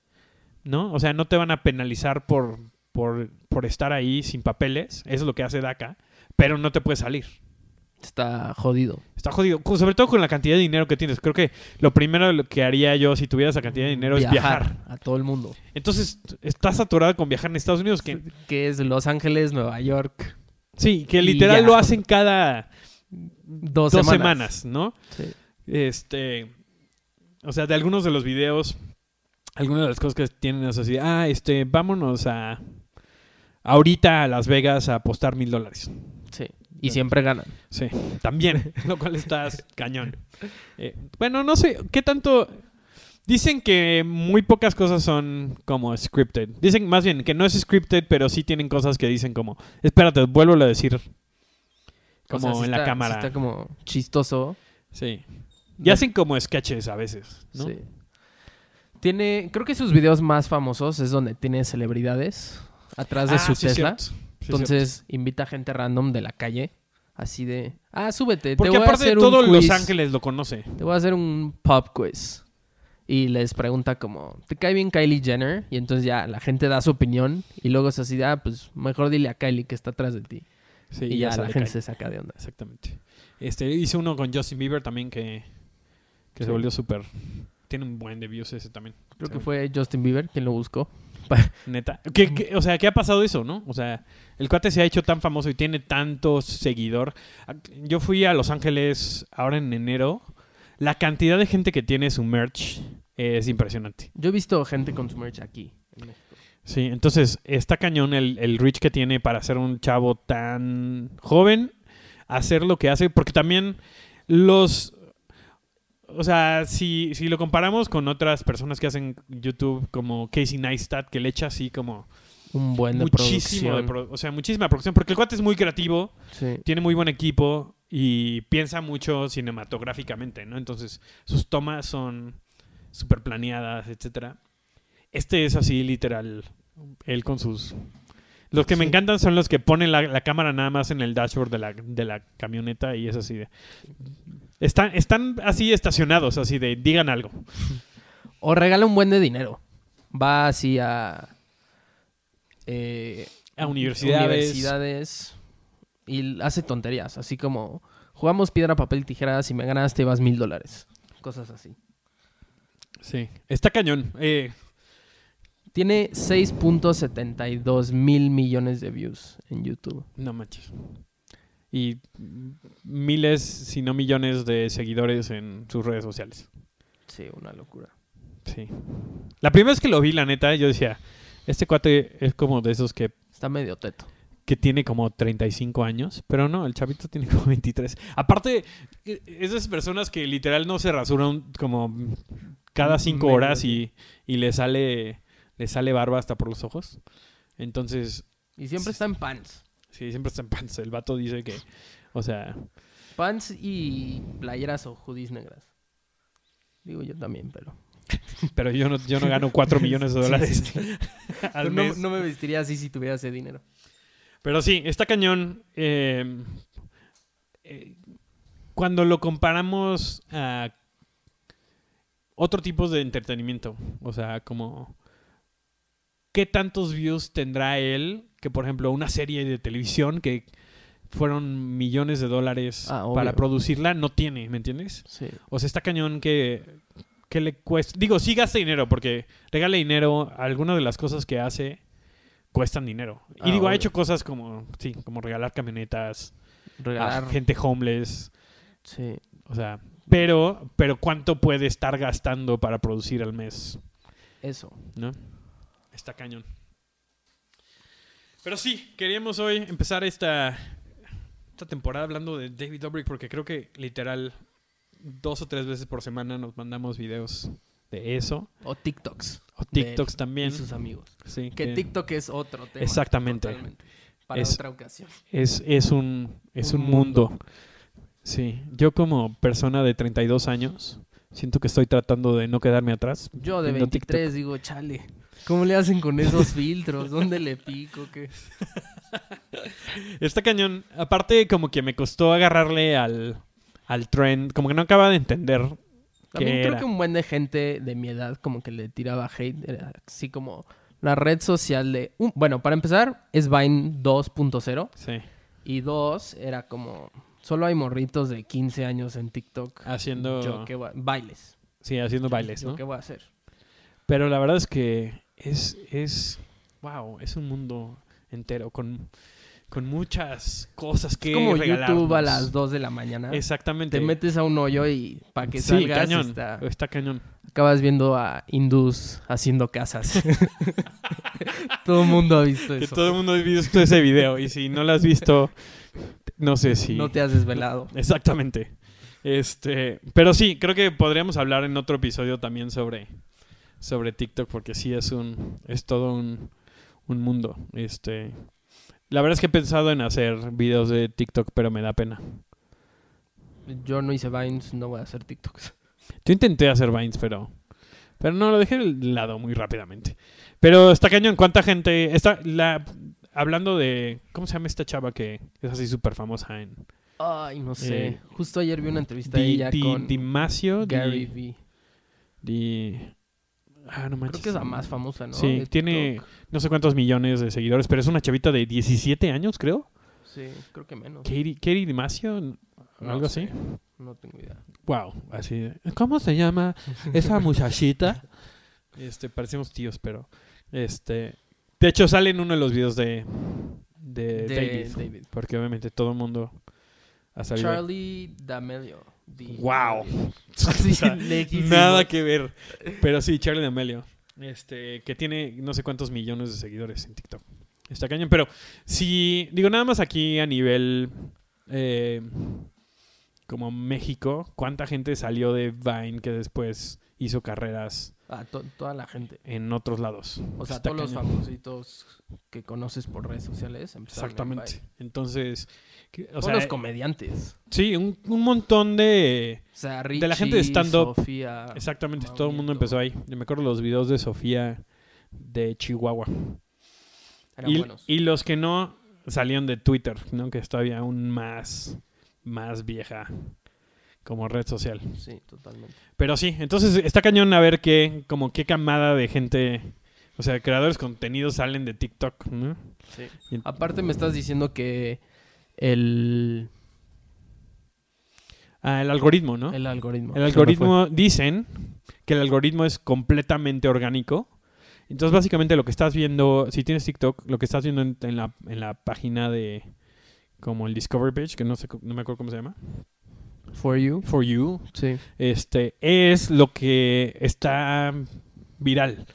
S1: ¿no? O sea, no te van a penalizar por, por, por estar ahí sin papeles, eso es lo que hace DACA, pero no te puedes salir.
S2: Está jodido.
S1: Está jodido, sobre todo con la cantidad de dinero que tienes. Creo que lo primero que haría yo si tuviera esa cantidad de dinero es viajar.
S2: a todo el mundo.
S1: Entonces, estás saturado con viajar en Estados Unidos, que
S2: Que es Los Ángeles, Nueva York.
S1: sí, que literal lo hacen cada
S2: Dos,
S1: dos
S2: semanas.
S1: semanas, ¿no?
S2: Sí.
S1: Este, o sea, de algunos de los videos, algunas de las cosas que tienen es así, ah, este, vámonos a ahorita a Las Vegas a apostar mil dólares.
S2: Sí. Y siempre ganan.
S1: Sí, también, lo cual está cañón. Eh, bueno, no sé, ¿qué tanto? Dicen que muy pocas cosas son como scripted. Dicen más bien que no es scripted, pero sí tienen cosas que dicen como, espérate, vuelvo a decir.
S2: O
S1: Como
S2: sea, sí
S1: en la
S2: sí
S1: cámara.
S2: está como chistoso.
S1: Sí. Y hacen como sketches a veces, ¿no?
S2: Sí. Tiene, creo que sus videos más famosos es donde tiene celebridades atrás de
S1: Ah,
S2: su
S1: sí,
S2: Tesla. Entonces invita gente random de la calle, así de, ah, súbete,
S1: Porque
S2: te voy a
S1: aparte
S2: hacer
S1: todo
S2: un
S1: Los
S2: quiz.
S1: Ángeles lo conoce.
S2: Te voy a hacer un pop quiz. Y les pregunta como, ¿te cae bien Kylie Jenner? Y entonces ya la gente da su opinión y luego es así de, ah, pues mejor dile a Kylie que está atrás de ti.
S1: Sí,
S2: y ya, la gente se saca de onda.
S1: Exactamente. Este, hice uno con Justin Bieber también que, que
S2: Sí.
S1: se volvió súper... Tiene un buen de views ese también.
S2: Creo que fue Justin Bieber quien lo buscó.
S1: Neta. ¿Qué- qué- o sea, ¿qué ha pasado eso, no? O sea, el cuate se ha hecho tan famoso y tiene tanto seguidor. Yo fui a Los Ángeles ahora en enero. La cantidad de gente que tiene su merch es impresionante.
S2: Yo he visto gente con su merch aquí. en México.
S1: Sí, entonces está cañón el, el reach que tiene para ser un chavo tan joven, hacer lo que hace, porque también los... o sea, si, si lo comparamos con otras personas que hacen YouTube como Casey Neistat, que le echa así como
S2: Un buen de
S1: muchísimo de pro- o sea, muchísima producción, porque el cuate es muy creativo,
S2: Sí.
S1: tiene muy buen equipo y piensa mucho cinematográficamente, ¿no? Entonces, sus tomas son súper planeadas, etcétera. Este es así, literal, él con sus... Los que me encantan son los que ponen la, la cámara nada más en el dashboard de la, de la camioneta y es así de... Están, están así estacionados, así de, digan algo.
S2: O regala un buen de dinero. Va así a... eh,
S1: A universidades.
S2: universidades y hace tonterías. Así como, jugamos piedra, papel, tijeras y me ganaste, vas mil dólares. Cosas así.
S1: Sí, está cañón. Eh,
S2: Tiene 6.72 mil millones de views en YouTube.
S1: No manches. Y miles, si no millones de seguidores en sus redes sociales.
S2: Sí, una locura.
S1: Sí. La primera vez que lo vi, la neta, yo decía, este cuate es como de esos que,
S2: Está medio teto.
S1: que tiene como 35 años, pero no, el chavito tiene como 23. Aparte, esas personas que literal no se rasuran como cada 5
S2: Medio
S1: horas y, y le sale le sale barba hasta por los ojos. Entonces,
S2: Y siempre está en pants.
S1: sí, siempre está en pants. El vato dice que, o sea,
S2: Pants y playeras o hoodies negras. Digo yo también, pero...
S1: pero yo no, yo no gano 4 millones de dólares
S2: sí, sí.
S1: al
S2: no,
S1: mes.
S2: no me vestiría así si tuviera ese dinero.
S1: Pero sí, está cañón. eh, eh, cuando lo comparamos a otro tipo de entretenimiento, o sea, como qué tantos views tendrá él que, por ejemplo, una serie de televisión que fueron millones de dólares
S2: Ah,
S1: para producirla no tiene, ¿me entiendes?
S2: Sí.
S1: O sea, está cañón que, que le cuesta. Digo, sí gasta dinero, porque regala dinero. Algunas de las cosas que hace cuestan dinero. Y
S2: Ah,
S1: digo, ha hecho cosas como, sí, como regalar camionetas a
S2: Regalar...
S1: gente homeless.
S2: Sí.
S1: O sea, pero, pero ¿cuánto puede estar gastando para producir al mes?
S2: Eso.
S1: ¿No? Está cañón. Pero sí, queríamos hoy empezar esta, esta temporada hablando de David Dobrik porque creo que literal dos o tres veces por semana nos mandamos videos de eso.
S2: O TikToks.
S1: O TikToks también.
S2: Y sus amigos.
S1: Sí,
S2: Que
S1: que
S2: TikTok es otro tema.
S1: Exactamente.
S2: totalmente, para
S1: Es-
S2: otra ocasión.
S1: es, es un, es un,
S2: Un
S1: mundo. Sí, yo como persona de 32 años siento que estoy tratando de no quedarme atrás.
S2: Yo de
S1: viendo
S2: 23 digo, chale. ¿Cómo le hacen con esos filtros? ¿Dónde le pico? ¿Qué?
S1: Está cañón. Aparte, como que me costó agarrarle al, al trend. Como que no acaba de entender.
S2: También
S1: ¿Qué
S2: creo
S1: era?
S2: que un buen de gente de mi edad como que le tiraba hate. Era así como la red social de... bueno, para empezar, es Vine 2.0.
S1: Sí.
S2: Y dos, era como... Solo hay morritos de 15 años en TikTok.
S1: Haciendo,
S2: Yo qué voy a- Bailes.
S1: sí, haciendo bailes,
S2: Yo
S1: ¿no?
S2: qué voy a hacer.
S1: Pero la verdad es que es, es, wow, es un mundo entero con, con muchas cosas que
S2: Es como. YouTube a las 2 de la mañana.
S1: Exactamente.
S2: Te metes a un hoyo y para que
S1: sí,
S2: salgas
S1: cañón.
S2: está-
S1: Está cañón.
S2: acabas viendo a hindús haciendo casas. todo el mundo ha visto
S1: Que
S2: eso.
S1: todo el mundo ha visto ese video y si no lo has visto, no sé si...
S2: No te has desvelado.
S1: Exactamente. Este, pero sí, creo que podríamos hablar en otro episodio también sobre, sobre TikTok porque sí es un es todo un, un mundo. Este, la verdad es que he pensado en hacer videos de TikTok, pero me da pena.
S2: Yo no hice Vines, no voy a hacer TikToks.
S1: Yo intenté hacer Vines, pero pero no lo dejé de lado muy rápidamente. Pero está cañón, cuánta gente está la hablando de ¿cómo se llama esta chava que es así súper famosa en
S2: Ay, no sé.
S1: Eh,
S2: Justo ayer vi una entrevista de ella
S1: Di-
S2: con
S1: Dimasio, Di-
S2: Gary Vee.
S1: Di- ah, no
S2: Creo
S1: manches.
S2: que es la más famosa, ¿no?
S1: Sí,
S2: De
S1: tiene
S2: TikTok.
S1: no sé cuántos millones de seguidores, pero es una chavita de 17 años, creo.
S2: Sí, creo que menos.
S1: Katie, Katie Dimasio,
S2: No
S1: algo
S2: sé,
S1: así.
S2: No tengo idea.
S1: Wow, así. de, ¿Cómo se llama esa muchachita? Este, parecemos tíos, pero este, de hecho sale en uno de los videos de de,
S2: De
S1: David,
S2: David.
S1: porque obviamente todo el mundo ha salido.
S2: Charlie D'Amelio.
S1: Wow. O sea. Nada que ver. Pero sí, Charlie D'Amelio. Este, que tiene no sé cuántos millones de seguidores en TikTok. Está cañón. Pero si, digo, nada más aquí a nivel. eh, como México, cuánta gente salió de Vine que después hizo carreras
S2: To- toda la gente.
S1: en otros lados.
S2: O sea,
S1: Está
S2: todos los famositos que conoces por redes sociales empezaron en
S1: Exactamente.
S2: Vine.
S1: Entonces, que- o
S2: Todos
S1: sea,
S2: los comediantes.
S1: sí, un, un montón de...
S2: O sea,
S1: De la gente de
S2: Richie,
S1: stand-up.
S2: Sofía.
S1: Exactamente, todo el mundo empezó ahí. Yo me acuerdo los videos de Sofía de Chihuahua.
S2: Eran
S1: Y,
S2: buenos.
S1: y los que no salieron de Twitter, ¿no? Que es todavía aún más, más vieja como red social.
S2: Sí, totalmente.
S1: Pero sí, entonces está cañón a ver qué, como qué camada de gente, o sea, creadores de contenido salen de TikTok, ¿no?
S2: Sí.
S1: Y-
S2: Aparte me estás diciendo que el,
S1: Ah, el algoritmo, ¿no? El,
S2: el algoritmo.
S1: algoritmo, dicen que el algoritmo es completamente orgánico. Entonces, básicamente lo que estás viendo, si tienes TikTok, lo que estás viendo en, en la, en la página de, como el Discover Page, que no sé, no me acuerdo cómo se llama,
S2: For you.
S1: For You,
S2: Sí.
S1: este, es lo que está viral.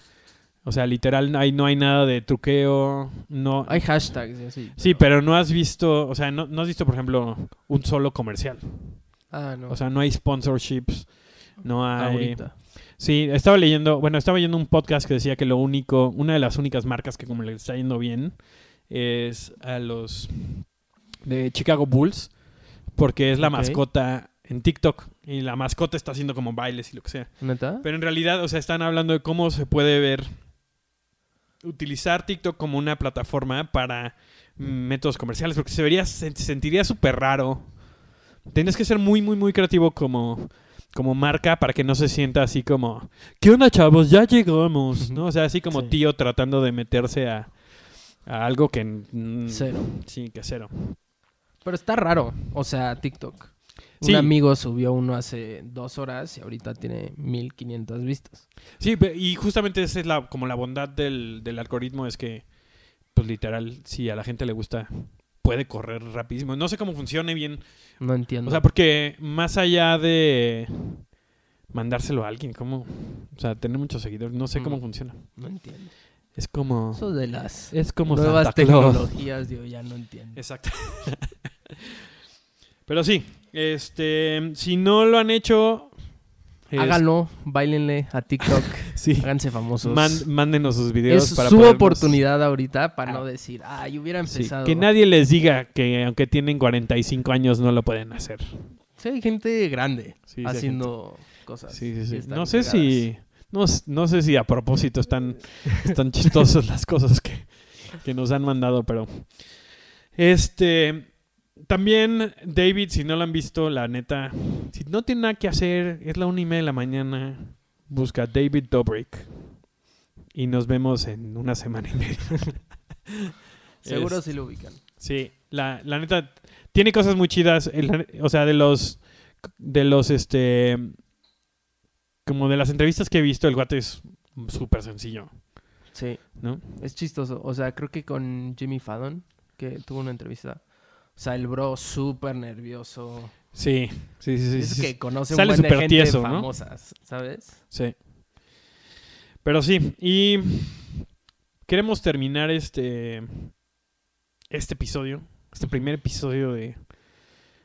S1: O sea, literal, ahí no hay nada de truqueo, no...
S2: Hay hashtags y así.
S1: Sí, pero no has visto, o sea, no, no has visto, por ejemplo, un solo comercial.
S2: Ah, no.
S1: O sea, no hay sponsorships, no hay...
S2: ahorita.
S1: Sí, estaba leyendo, bueno, estaba leyendo un podcast que decía que lo único, una de las únicas marcas que como le está yendo bien es a los de Chicago Bulls, porque es la mascota en TikTok y la mascota está haciendo como bailes y lo que sea.
S2: ¿Neta?
S1: Pero en realidad, o sea, están hablando de cómo se puede ver utilizar TikTok como una plataforma para mm, métodos comerciales, porque se vería, se sentiría súper raro. Tienes que ser muy, muy, muy creativo como, como marca para que no se sienta así como, ¿qué onda, chavos? Ya llegamos, ¿no? O sea, así como
S2: Sí.
S1: tío tratando de meterse a, a algo que... mm,
S2: Cero.
S1: Sí, que cero.
S2: Pero está raro. O sea, TikTok.
S1: Sí.
S2: Un amigo subió uno hace dos horas y ahorita tiene 1500 vistas.
S1: Sí, y justamente esa es la, como la bondad del, del algoritmo, es que, pues literal, si a la gente le gusta, puede correr rapidísimo. No sé cómo funcione bien.
S2: No entiendo.
S1: O sea, porque más allá de mandárselo a alguien, como, o sea, tener muchos seguidores, no sé cómo
S2: Mm.
S1: funciona.
S2: no entiendo.
S1: Es como,
S2: Eso de las
S1: es como
S2: nuevas
S1: Santa Claus.
S2: tecnologías, yo ya no entiendo.
S1: Exacto. Pero sí, este, si no lo han hecho, es-
S2: Háganlo, bailenle a TikTok,
S1: sí,
S2: háganse famosos.
S1: man- mándenos sus videos
S2: es
S1: para
S2: su
S1: podernos-
S2: oportunidad ahorita para
S1: Ah.
S2: no decir, ay, hubiera
S1: Sí,
S2: empezado.
S1: que nadie les diga que aunque tienen 45 años no lo pueden hacer.
S2: Sí, hay gente grande
S1: Sí, sí, hay
S2: haciendo cosas.
S1: Sí, sí,
S2: y
S1: sí.
S2: están
S1: No sé si no, s- no sé si a propósito están, están chistosas las cosas que, que nos han mandado, pero este también David, si no lo han visto, la neta, si no tiene nada que hacer, es la una y media de la mañana, busca David Dobrik y nos vemos en una semana y media.
S2: Seguro
S1: Es-
S2: sí lo ubican.
S1: Sí, la, la neta tiene cosas muy chidas, el- o sea, de los de los este como de las entrevistas que he visto, el guate es súper sencillo,
S2: Sí,
S1: ¿no?
S2: es chistoso. O sea, creo que con Jimmy Fallon, que tuvo una entrevista. O sea, el bro súper nervioso.
S1: Sí, sí, sí, sí.
S2: es
S1: sí,
S2: que conoce un
S1: Sale
S2: buen de gente
S1: tieso, ¿no?
S2: famosas, ¿sabes?
S1: sí. Pero sí, y queremos terminar este este episodio, este primer episodio de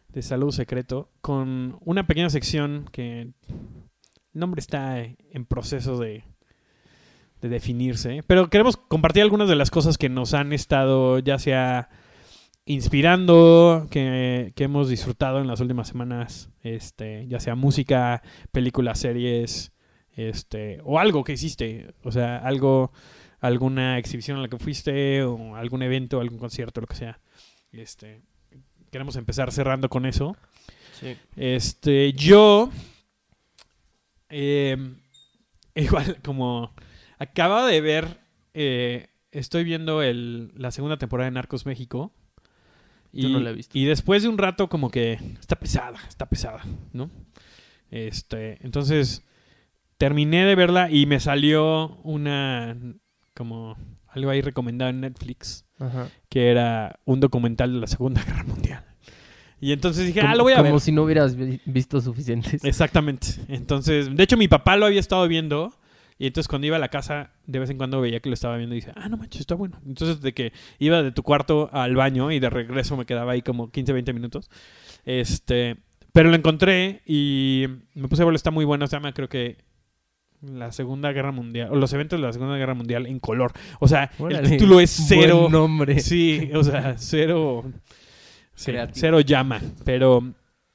S1: de Salud Secreto con una pequeña sección que el nombre está en proceso de de definirse, pero queremos compartir algunas de las cosas que nos han estado ya sea inspirando, que, que hemos disfrutado en las últimas semanas, este, ya sea música, películas, series, este, o algo que hiciste, o sea, algo, alguna exhibición a la que fuiste, o algún evento, algún concierto, lo que sea. Este, queremos empezar cerrando con eso.
S2: Sí.
S1: Este, yo, eh, igual como acaba de ver, eh, estoy viendo el, la segunda temporada de Narcos México.
S2: Yo no la he visto.
S1: y después de un rato como que está pesada, está pesada, ¿no? Este, entonces terminé de verla y me salió una como algo ahí recomendado en Netflix
S2: Ajá.
S1: que era un documental de la Segunda Guerra Mundial. Y entonces dije, ah,
S2: Como-
S1: lo voy a
S2: Como
S1: ver.
S2: si no hubieras vi- visto suficientes.
S1: Exactamente. Entonces, de hecho, mi papá lo había estado viendo. Y entonces, cuando iba a la casa, de vez en cuando veía que lo estaba viendo y dice, ah, no manches, está bueno. Entonces, de que iba de tu cuarto al baño y de regreso me quedaba ahí como 15, 20 minutos. Este, Pero lo encontré y me puse a verlo, está muy bueno. Se llama, creo que, la Segunda Guerra Mundial, o los eventos de la Segunda Guerra Mundial en color. O sea,
S2: Órale,
S1: el título es cero.
S2: Buen nombre.
S1: Sí, o sea, cero. sí, cero llama. Pero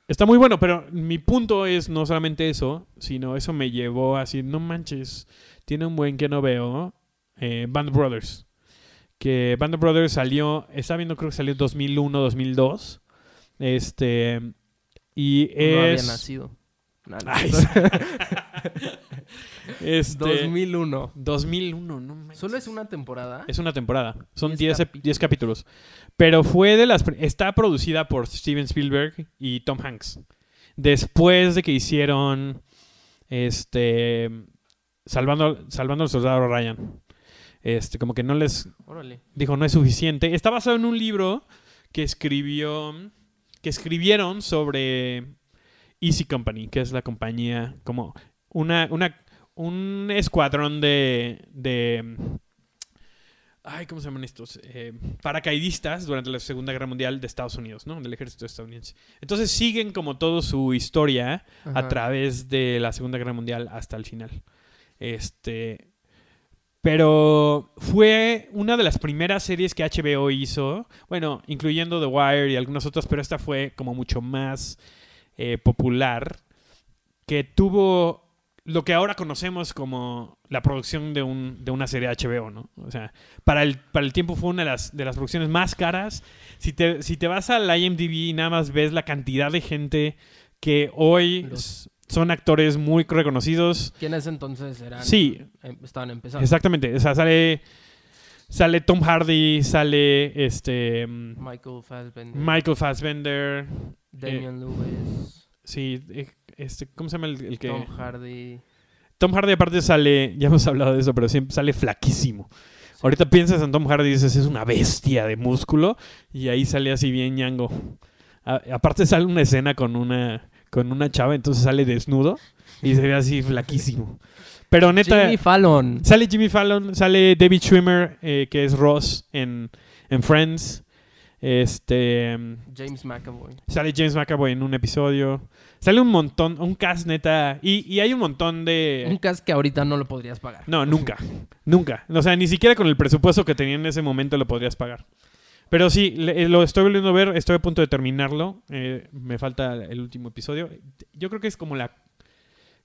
S1: está muy bueno. Pero mi punto es no solamente eso, sino eso me llevó a decir, no manches, tiene un buen que no veo. eh, Band Brothers. Que Band Brothers salió, está viendo, creo que salió en 2001, 2002. Este. Y
S2: No había
S1: es.
S2: nacido.
S1: Ay, este,
S2: 2001.
S1: 2001, no manches.
S2: ¿Solo es una temporada?
S1: Es una temporada. Son 10
S2: Diez
S1: ep- 10 capítulos. Pero fue de las... Está producida por Steven Spielberg y Tom Hanks. Después de que hicieron... Este... Salvando, salvando al soldado Ryan. Este, como que no les...
S2: Órale.
S1: Dijo, no es suficiente. Está basado en un libro que escribió... Que escribieron sobre Easy Company, que es la compañía como una, una un escuadrón de, de ay, ¿cómo se llaman estos? Eh, paracaidistas durante la Segunda Guerra Mundial de Estados Unidos, ¿no? Del ejército estadounidense. Entonces siguen como todo su historia a través de la Segunda Guerra Mundial hasta el final. Este. Pero fue una de las primeras series que HBO hizo. Bueno, incluyendo The Wire y algunas otras, pero esta fue como mucho más eh, popular. Que tuvo lo que ahora conocemos como la producción de, un, de una serie HBO, ¿no? O sea, para el, para el tiempo fue una de las, de las producciones más caras. Si te, si te vas al IMDb y nada más ves la cantidad de gente que hoy
S2: Los-
S1: son actores muy reconocidos.
S2: ¿Quiénes entonces eran?
S1: Sí.
S2: em- estaban empezando.
S1: Exactamente. O sea, sale, sale Tom Hardy, sale este mm,
S2: Michael Fassbender.
S1: Michael Fassbender.
S2: Damian Lewis.
S1: Sí, eh, este, ¿cómo se llama el, el que...?
S2: Tom Hardy.
S1: Tom Hardy aparte sale, ya hemos hablado de eso, pero siempre sale flaquísimo. Ahorita piensas en Tom Hardy y dices, es una bestia de músculo. Y ahí sale así bien ñango. A- aparte sale una escena con una, con una chava, entonces sale desnudo y se ve así flaquísimo. Pero neta,
S2: Jimmy Fallon.
S1: sale Jimmy Fallon, sale David Schwimmer, eh, que es Ross en, en Friends. Este,
S2: James McAvoy.
S1: sale James McAvoy en un episodio. Sale un montón, un cast neta. Y, y hay un montón de...
S2: Un cast que ahorita no lo podrías pagar.
S1: No, nunca. Nunca. O sea, ni siquiera con el presupuesto que tenía en ese momento lo podrías pagar. Pero sí, eh, lo estoy volviendo a ver, estoy a punto de terminarlo. eh, me falta el último episodio. Yo creo que es como la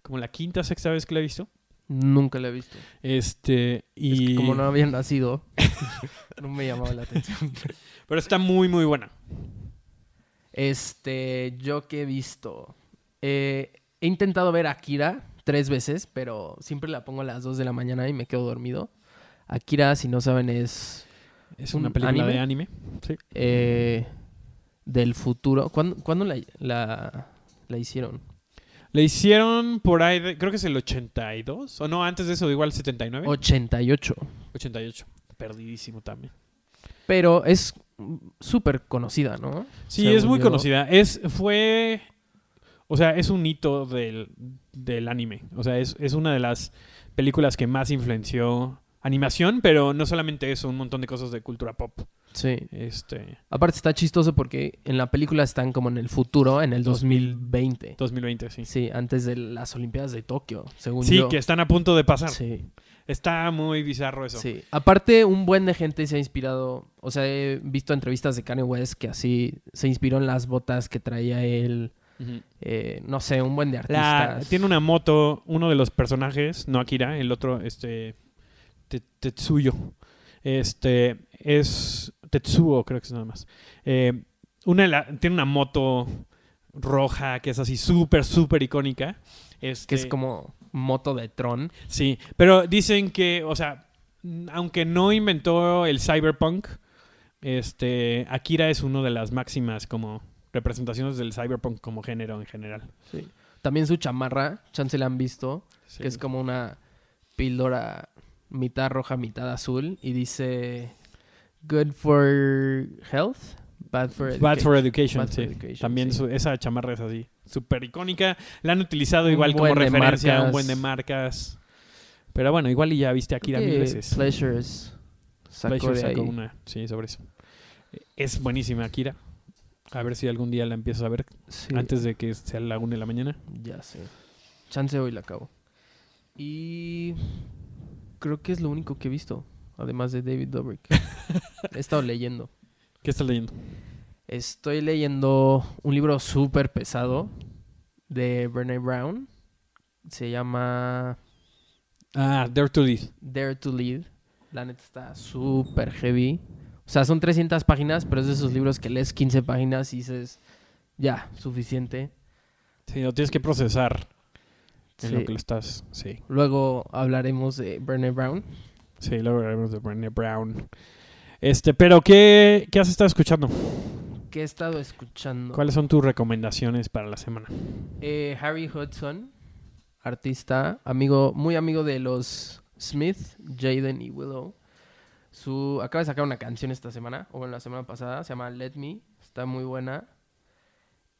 S1: como la quinta, sexta vez que la he visto.
S2: Nunca lo he visto.
S1: Este,
S2: Es
S1: y
S2: que como no había nacido, no me llamaba la atención.
S1: pero está muy muy buena.
S2: Este, yo que he visto. Eh, he intentado ver Akira tres veces, pero siempre la pongo a las 2 de la mañana y me quedo dormido. Akira, si no saben, es
S1: Es
S2: ¿Un
S1: una película
S2: anime?
S1: de anime. Sí.
S2: eh, del futuro. ¿Cuándo, cuándo la, la, la hicieron?
S1: Hicieron por ahí, de- creo que es el 82 o no, antes de eso, igual 79.
S2: 88.
S1: 88. Perdidísimo también.
S2: Pero es súper conocida, ¿no?
S1: Sí, es muy
S2: yo.
S1: conocida. Es, fue, o sea, es un hito del, del anime. O sea, es, es una de las películas que más influenció animación, pero no solamente eso, un montón de cosas de cultura pop.
S2: Sí.
S1: Este,
S2: Aparte está chistoso porque en la película están como en el futuro, en el 2020.
S1: 2020, sí.
S2: Sí, antes de las Olimpiadas de Tokio, según
S1: Sí,
S2: yo.
S1: que están a punto de pasar.
S2: Sí,
S1: Está muy bizarro eso.
S2: sí. Aparte, un buen de gente se ha inspirado. O sea, he visto entrevistas de Kanye West que así se inspiró en las botas que traía él. Eh, no sé, un buen de
S1: La-
S2: artistas.
S1: tiene una moto, uno de los personajes, no Akira, el otro, este, Te- Tetsuyo. Este, es Tetsuo, creo que es nada más. Eh, una de la- tiene una moto roja que es así súper, súper icónica. Este,
S2: Que es como moto de Tron.
S1: Sí, pero dicen que, o sea, aunque no inventó el cyberpunk, este, Akira es una de las máximas como representaciones del cyberpunk como género en general.
S2: Sí. También su chamarra, chance la han visto,
S1: Sí.
S2: que es como una píldora mitad roja, mitad azul. Y dice, good for health, bad for
S1: Bad for
S2: education". Bad for. Education,
S1: También
S2: sí.
S1: su- esa chamarra es así, súper icónica. La han utilizado
S2: Un
S1: igual como referencia a un buen de marcas. Pero bueno, igual y ya viste Akira mil veces.
S2: Pleasures
S1: Pleasure sacó una, sí, sobre eso. Es buenísima Akira. A ver si algún día la empiezas a ver.
S2: Sí,
S1: antes de que sea la una de la mañana.
S2: ya sé. Chance hoy la acabo. Y creo que es lo único que he visto, además de David Dobrik. he estado leyendo.
S1: ¿Qué estás leyendo?
S2: Estoy leyendo un libro súper pesado de Brené Brown. Se llama
S1: Ah, Dare to Lead.
S2: Dare to Lead. La neta está súper heavy. O sea, son 300 páginas, pero es de esos libros que lees 15 páginas y dices, ya, suficiente.
S1: Sí, lo tienes que procesar en
S2: Sí.
S1: lo que lo estás. Sí.
S2: Luego hablaremos de Brené Brown.
S1: Sí, luego hablaremos de Brené Brown. Este, pero ¿qué, ¿qué has estado escuchando?
S2: ¿Qué he estado escuchando?
S1: ¿Cuáles son tus recomendaciones para la semana?
S2: Eh, Harry Hudson, artista, amigo, muy amigo de los Smith, Jaden y Willow. Su, acaba de sacar una canción esta semana, o bueno, la semana pasada, se llama Let Me, está muy buena.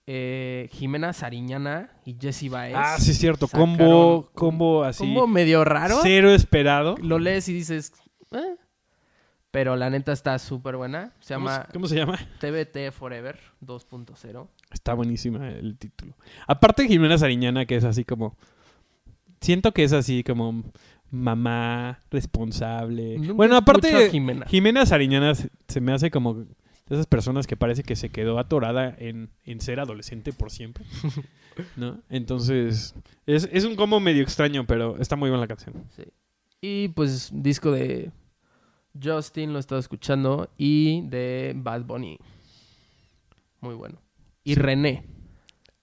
S2: Eh, Jimena Sariñana y Jessie Baez.
S1: Ah, sí, es cierto. Combo, combo así.
S2: Como medio raro.
S1: Cero esperado.
S2: Lo lees y dices, "Eh". pero la neta está súper buena. Se
S1: ¿Cómo,
S2: llama
S1: cómo se llama?
S2: TBT Forever 2.0.
S1: Está buenísima el título. Aparte Jimena Sariñana, que es así como... Siento que es así como mamá responsable.
S2: Nunca
S1: bueno, aparte
S2: Jimena.
S1: Jimena Sariñana se, se me hace como de esas personas que parece que se quedó atorada en, en ser adolescente por siempre. ¿No? Entonces, es, es un combo medio extraño, pero está muy buena la canción.
S2: Sí. Y pues disco de Justin lo he estado escuchando y de Bad Bunny. Muy bueno. Y
S1: Sí.
S2: René.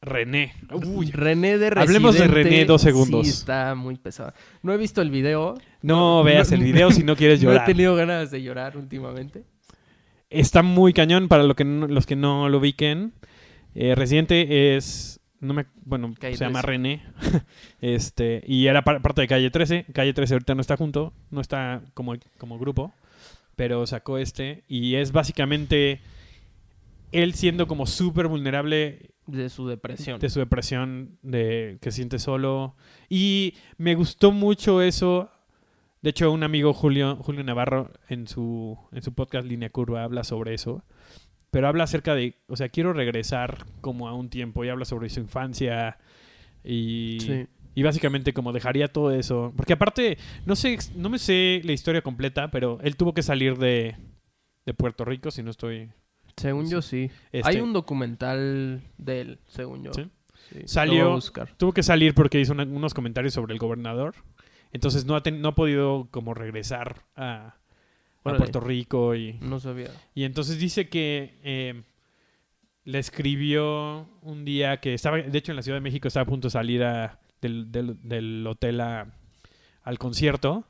S1: René. Uy.
S2: René de Residente.
S1: Hablemos de René dos segundos.
S2: Sí, está muy pesada. No he visto el video.
S1: No veas
S2: no-
S1: el video si no quieres
S2: No he
S1: llorar.
S2: tenido ganas de llorar últimamente.
S1: Está muy cañón para lo que no- los que no lo ubiquen. Eh, Residente es. No me, bueno,
S2: Calle
S1: se llama
S2: 13.
S1: René. este, y era par- parte de Calle 13. Calle 13 ahorita no está junto, no está como, como grupo. Pero sacó este. Y es básicamente él siendo como súper vulnerable
S2: De su depresión.
S1: de su depresión, de que se siente solo. Y me gustó mucho eso. De hecho, un amigo, Julio, Julio Navarro, en su, en su podcast Línea Curva, habla sobre eso. Pero habla acerca de, o sea, quiero regresar como a un tiempo y habla sobre su infancia y,
S2: Sí.
S1: y básicamente como dejaría todo eso. Porque aparte, no sé, no me sé la historia completa, pero él tuvo que salir de, de Puerto Rico, si no estoy...
S2: Según yo sí.
S1: Este-
S2: Hay un documental de él, según yo.
S1: ¿Sí?
S2: Sí,
S1: Salió-. Tuvo que salir porque hizo una- unos comentarios sobre el gobernador. Entonces no ha, ten- no ha podido como regresar a. Puerto Rico. Y,
S2: No sabía.
S1: y entonces dice que eh, le escribió un día que estaba, de hecho en la Ciudad de México estaba a punto de salir a- del, del- del hotel a- al concierto.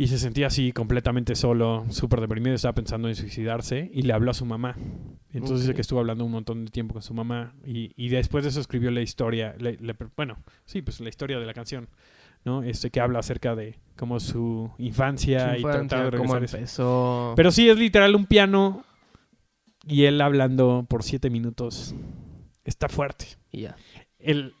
S1: Y se sentía así completamente solo, súper deprimido, estaba pensando en suicidarse y le habló a su mamá. Entonces dice
S2: Ok.
S1: que estuvo hablando un montón de tiempo con su mamá y, y después de eso escribió la historia, le- le- bueno, sí, pues la historia de la canción, ¿no? Este que habla acerca de como su infancia
S2: Su
S1: y tratar de
S2: cómo
S1: regresar eso.
S2: empezó.
S1: Pero sí, es literal un piano y él hablando por siete minutos. Está fuerte.
S2: Y ya.
S1: El,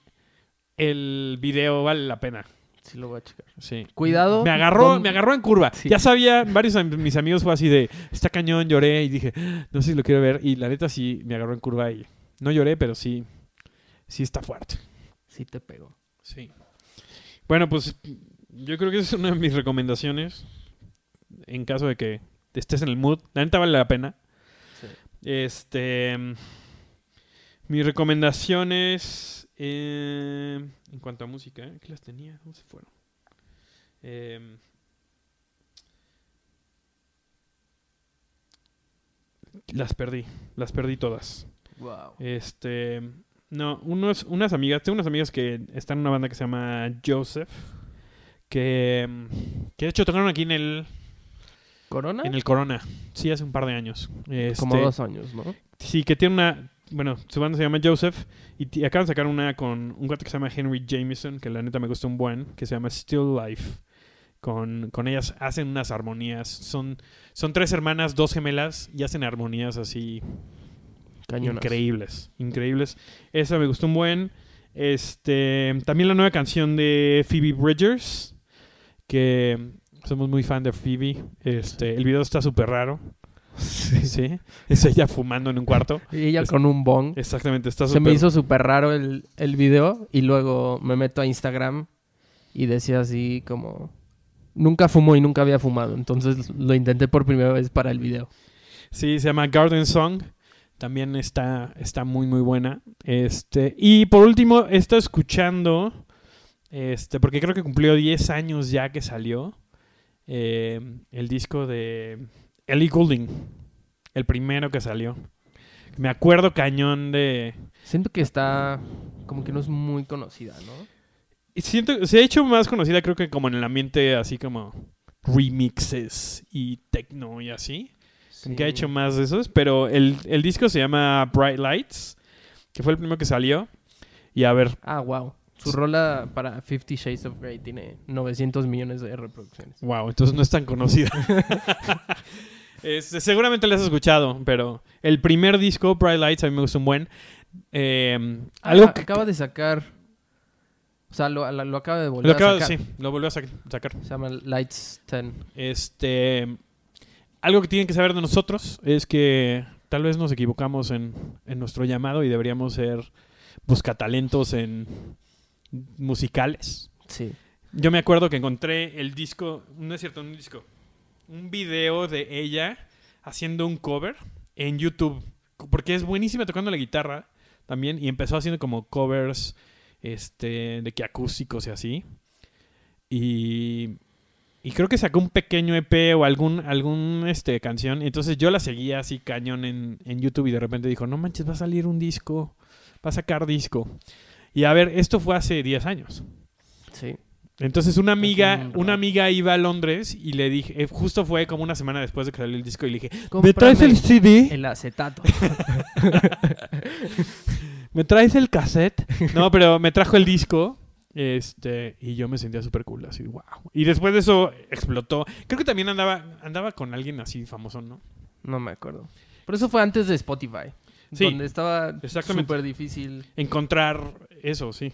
S1: el video vale la pena.
S2: Sí lo voy a checar.
S1: Sí.
S2: Cuidado
S1: Me agarró,
S2: con-
S1: me agarró en curva.
S2: Sí.
S1: Ya sabía, varios de mis amigos fue así de, está cañón, lloré y dije, no sé si lo quiero ver. Y la neta sí me agarró en curva y no lloré, pero sí, sí está fuerte.
S2: Sí te pegó.
S1: Sí. Bueno, pues yo creo que esa es una de mis recomendaciones. En caso de que estés en el mood. La neta vale la pena.
S2: Sí.
S1: Este. Mis recomendaciones. Eh, en cuanto a música, ¿eh? ¿qué las tenía? ¿Dónde se fueron? Eh, las perdí. Las perdí todas.
S2: Wow.
S1: Este. No, unos, unas amigas. Tengo unas amigas que están en una banda que se llama Joseph. Que. mm, Que de hecho tocaron aquí en el.
S2: ¿Corona?
S1: En el Corona. Sí, hace un par de años.
S2: Como
S1: Este,
S2: dos años, ¿no?
S1: Sí, que tiene una. Bueno, su banda se llama Joseph. Y acaban de sacar una con un gato que se llama Henry Jameson. Que la neta me gusta un buen. Que se llama Still Life. Con, con ellas hacen unas armonías. Son, son tres hermanas, dos gemelas. Y hacen armonías así
S2: Cañonas.
S1: Increíbles, increíbles. Esa me gustó un buen. Este, también la nueva canción de Phoebe Bridgers, que somos muy fan de Phoebe. Este, el video está súper raro. Sí. Es ella fumando en un cuarto.
S2: Y ella
S1: Es-
S2: con un bong.
S1: Exactamente, está
S2: Se me hizo súper raro el, el video y luego me meto a Instagram y decía así como... Nunca fumo y nunca había fumado, entonces lo intenté por primera vez para el video.
S1: Sí, se llama Garden Song. También está, está muy, muy buena. Este, y por último, he estado escuchando, este, porque creo que cumplió 10 años ya que salió, eh, el disco de Ellie Goulding. El primero que salió. Me acuerdo cañón de...
S2: Siento que está como que no es muy conocida, ¿no?
S1: y Siento, se ha hecho más conocida creo que como en el ambiente así como remixes y techno y así.
S2: Sí.
S1: que ha hecho más de esos, pero el, el disco se llama Bright Lights, que fue el primero que salió. Y a ver,
S2: Ah, wow. Su rola para Fifty Shades of Grey tiene 900 millones de reproducciones.
S1: wow, entonces no es tan conocida. Este, seguramente la has escuchado, pero el primer disco, Bright Lights, a mí me gusta un buen. Eh,
S2: Ah,
S1: algo que
S2: acaba de sacar... O sea, lo, lo- lo acaba de volver
S1: lo, acabo-
S2: a sacar.
S1: sí, lo volvió a sac- sacar.
S2: Se llama Lights 10.
S1: Este, algo que tienen que saber de nosotros es que tal vez nos equivocamos en, en nuestro llamado y deberíamos ser buscatalentos en musicales.
S2: Sí.
S1: Yo me acuerdo que encontré el disco, no es cierto, un disco, un video de ella haciendo un cover en YouTube, porque es buenísima tocando la guitarra también y empezó haciendo como covers este de que acústicos y así. Y y creo que sacó un pequeño EP o algún algún este canción, entonces yo la seguía así cañón en, en YouTube y de repente dijo, "No manches, va a salir un disco, va a sacar disco." Y a ver, esto fue hace 10 años.
S2: Sí.
S1: Entonces una amiga, una amiga iba a Londres y le dije, eh, justo fue como una semana después de que salió el disco y le dije, ¿me traes el CD?
S2: El acetato.
S1: ¿Me traes el cassette? No, pero me trajo el disco. Este, y yo me sentía súper cool, así, wow. Y después de eso explotó. Creo que también andaba, andaba con alguien así famoso, ¿no?
S2: No me acuerdo. Pero eso fue antes de Spotify.
S1: Sí,
S2: Donde estaba súper difícil.
S1: Encontrar eso, sí.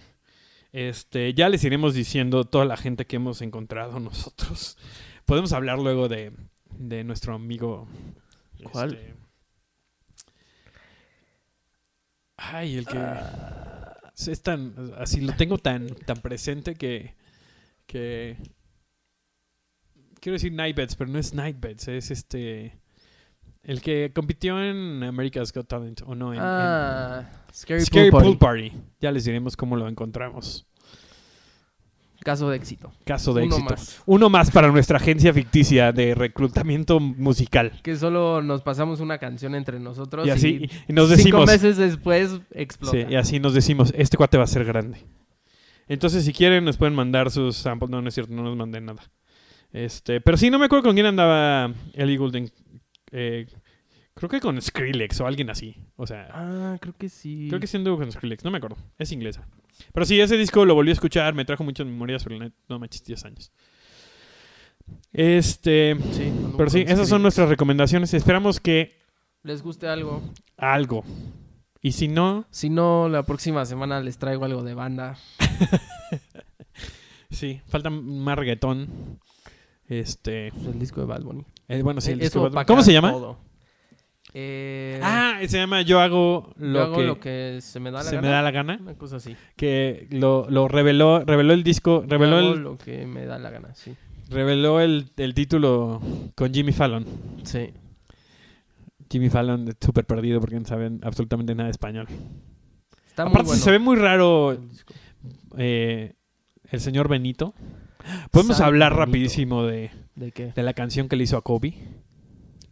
S1: Este, ya les iremos diciendo toda la gente que hemos encontrado nosotros. Podemos hablar luego de, de nuestro amigo.
S2: ¿Cuál?
S1: este, Ay, el que. Es tan. Así lo tengo tan, tan presente que. que quiero decir Nightbeds, pero no es Nightbeds, es este. El que compitió en America's Got Talent, o no, en, en-
S2: ah, Scary,
S1: Scary
S2: Pool
S1: Pool
S2: Party.
S1: Party. Ya les diremos cómo lo encontramos.
S2: Caso de éxito.
S1: Caso de
S2: Uno
S1: éxito.
S2: más.
S1: Uno más para nuestra agencia ficticia de reclutamiento musical.
S2: Que solo nos pasamos una canción entre nosotros
S1: Y así
S2: y
S1: y nos
S2: cinco
S1: decimos.
S2: meses después explota.
S1: Sí, y así nos decimos, este cuate va a ser grande. Entonces, si quieren, nos pueden mandar sus samples. No, no es cierto, no nos manden nada. Este, pero sí, no me acuerdo con quién andaba Ellie Goulding. Eh, creo que con Skrillex o alguien así. O sea,
S2: Ah, creo que sí.
S1: creo que sí anduvo con Skrillex, no me acuerdo. Es inglesa. Pero sí, ese disco lo volví a escuchar, me trajo muchas memorias, pero no me 10 años. Este,
S2: Sí,
S1: pero sí, esas son nuestras recomendaciones. Esperamos que
S2: Les guste algo.
S1: algo. Y si no,
S2: Si no, la próxima semana les traigo algo de banda.
S1: sí, falta más reggaetón. Este,
S2: Pues el disco de Bad Bunny.
S1: Eh, bueno, sí, el
S2: Eh,
S1: disco
S2: opaca
S1: ¿Cómo se llama?
S2: todo. Eh,
S1: Ah, se llama Yo hago
S2: yo
S1: lo,
S2: hago
S1: que,
S2: lo que se me da la
S1: se
S2: gana.
S1: me da la gana.
S2: Una cosa así.
S1: Que lo, lo reveló, reveló el disco,
S2: Yo
S1: reveló
S2: hago
S1: el,
S2: lo que me da la gana, sí.
S1: reveló el, el título con Jimmy Fallon.
S2: Sí.
S1: Jimmy Fallon súper perdido porque no saben absolutamente nada de español.
S2: Está muy
S1: Aparte
S2: bueno.
S1: se ve muy raro
S2: el disco.
S1: eh, el señor Benito. Podemos
S2: San
S1: hablar
S2: Benito.
S1: rapidísimo de,
S2: ¿De qué?
S1: de la canción que le hizo a Kobe.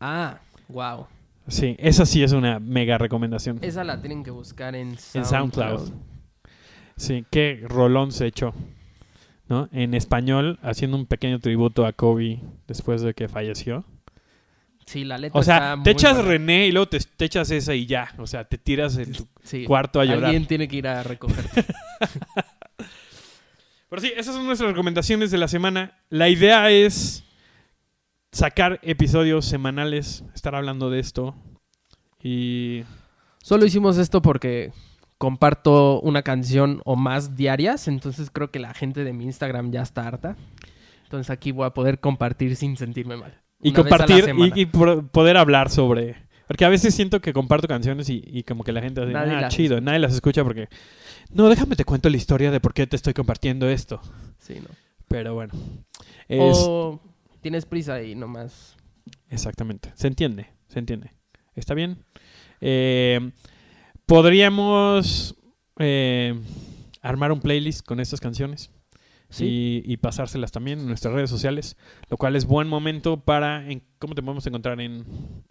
S2: Ah, wow.
S1: Sí, esa sí es una mega recomendación.
S2: Esa la tienen que buscar en
S1: En
S2: SoundCloud.
S1: SoundCloud. Sí, qué rolón se echó. ¿No? En español, haciendo un pequeño tributo a Kobe después de que falleció.
S2: Sí, la letra
S1: O sea,
S2: está
S1: te
S2: muy
S1: echas
S2: buena.
S1: René y luego te, te echas esa y ya. O sea, te tiras en tu
S2: Sí.
S1: cuarto a llorar.
S2: Alguien tiene que ir a recoger.
S1: Pero sí, esas son nuestras recomendaciones de la semana. La idea es sacar episodios semanales, estar hablando de esto. Y
S2: Solo hicimos esto porque comparto una canción o más diarias, entonces creo que la gente de mi Instagram ya está harta. Entonces aquí voy a poder compartir sin sentirme mal.
S1: Y
S2: Una
S1: compartir y, poder hablar sobre... Porque a veces siento que comparto canciones y, y como que la gente dice, ah, chido, nadie las escucha porque... No, déjame te cuento la historia de por qué te estoy compartiendo esto.
S2: Sí, ¿no?
S1: Pero bueno. Es-
S2: O tienes prisa y nomás.
S1: Exactamente. Se entiende, se entiende. ¿Está bien? Eh, podríamos eh, armar un playlist con estas canciones
S2: Sí.
S1: y, y pasárselas también en nuestras redes sociales, lo cual es buen momento para... en- ¿Cómo te podemos encontrar en,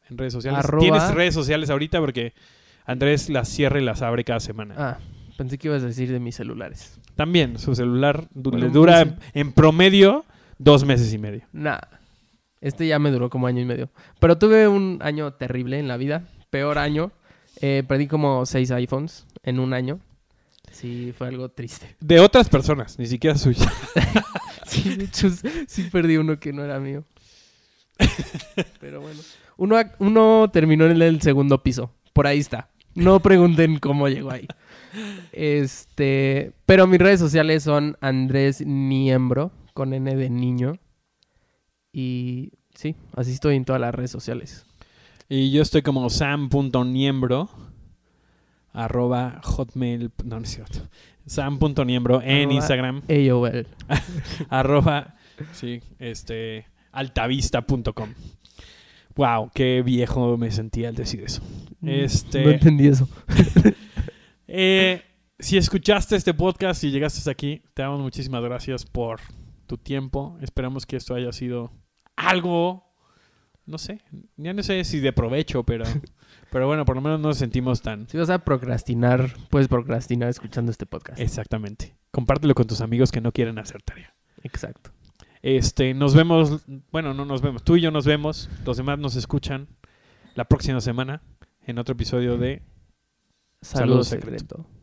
S1: en redes sociales?
S2: Arroba-
S1: ¿Tienes redes sociales ahorita? Porque Andrés las cierra y las abre cada semana.
S2: Ah, pensé que ibas a decir de mis celulares.
S1: También, su celular du-
S2: Bueno,
S1: le dura
S2: pues,
S1: en promedio dos meses y medio.
S2: Nah. Este ya me duró como año y medio. Pero tuve un año terrible en la vida. Peor año. Eh, perdí como seis iPhones en un año. Sí, fue algo triste.
S1: De otras personas, ni siquiera suya.
S2: Sí, de hecho, sí perdí uno que no era mío. Pero bueno. Uno, uno terminó en el segundo piso. Por ahí está. No pregunten cómo llegó ahí. Este, pero mis redes sociales son Andrés Niembro, con N de niño. Y sí, así estoy en todas las redes sociales.
S1: Y yo estoy como sam.niembro arroba hotmail no, no es cierto sam.niembro en
S2: Arroba
S1: Instagram
S2: AOL.
S1: arroba sí este altavista.com wow qué viejo me sentí al decir eso Este-
S2: No entendí eso.
S1: Eh, si escuchaste este podcast y llegaste hasta aquí te damos muchísimas gracias por tu tiempo esperamos que esto haya sido algo no sé ya no sé si de provecho pero pero bueno por lo menos no nos sentimos tan
S2: Si vas a procrastinar, puedes procrastinar escuchando este podcast.
S1: Exactamente. Compártelo con tus amigos que no quieren hacer tarea.
S2: Exacto.
S1: Este, nos vemos, bueno, no nos vemos, tú y yo nos vemos, los demás nos escuchan la próxima semana en otro episodio de
S2: Saludo
S1: Saludo secreto.
S2: secreto.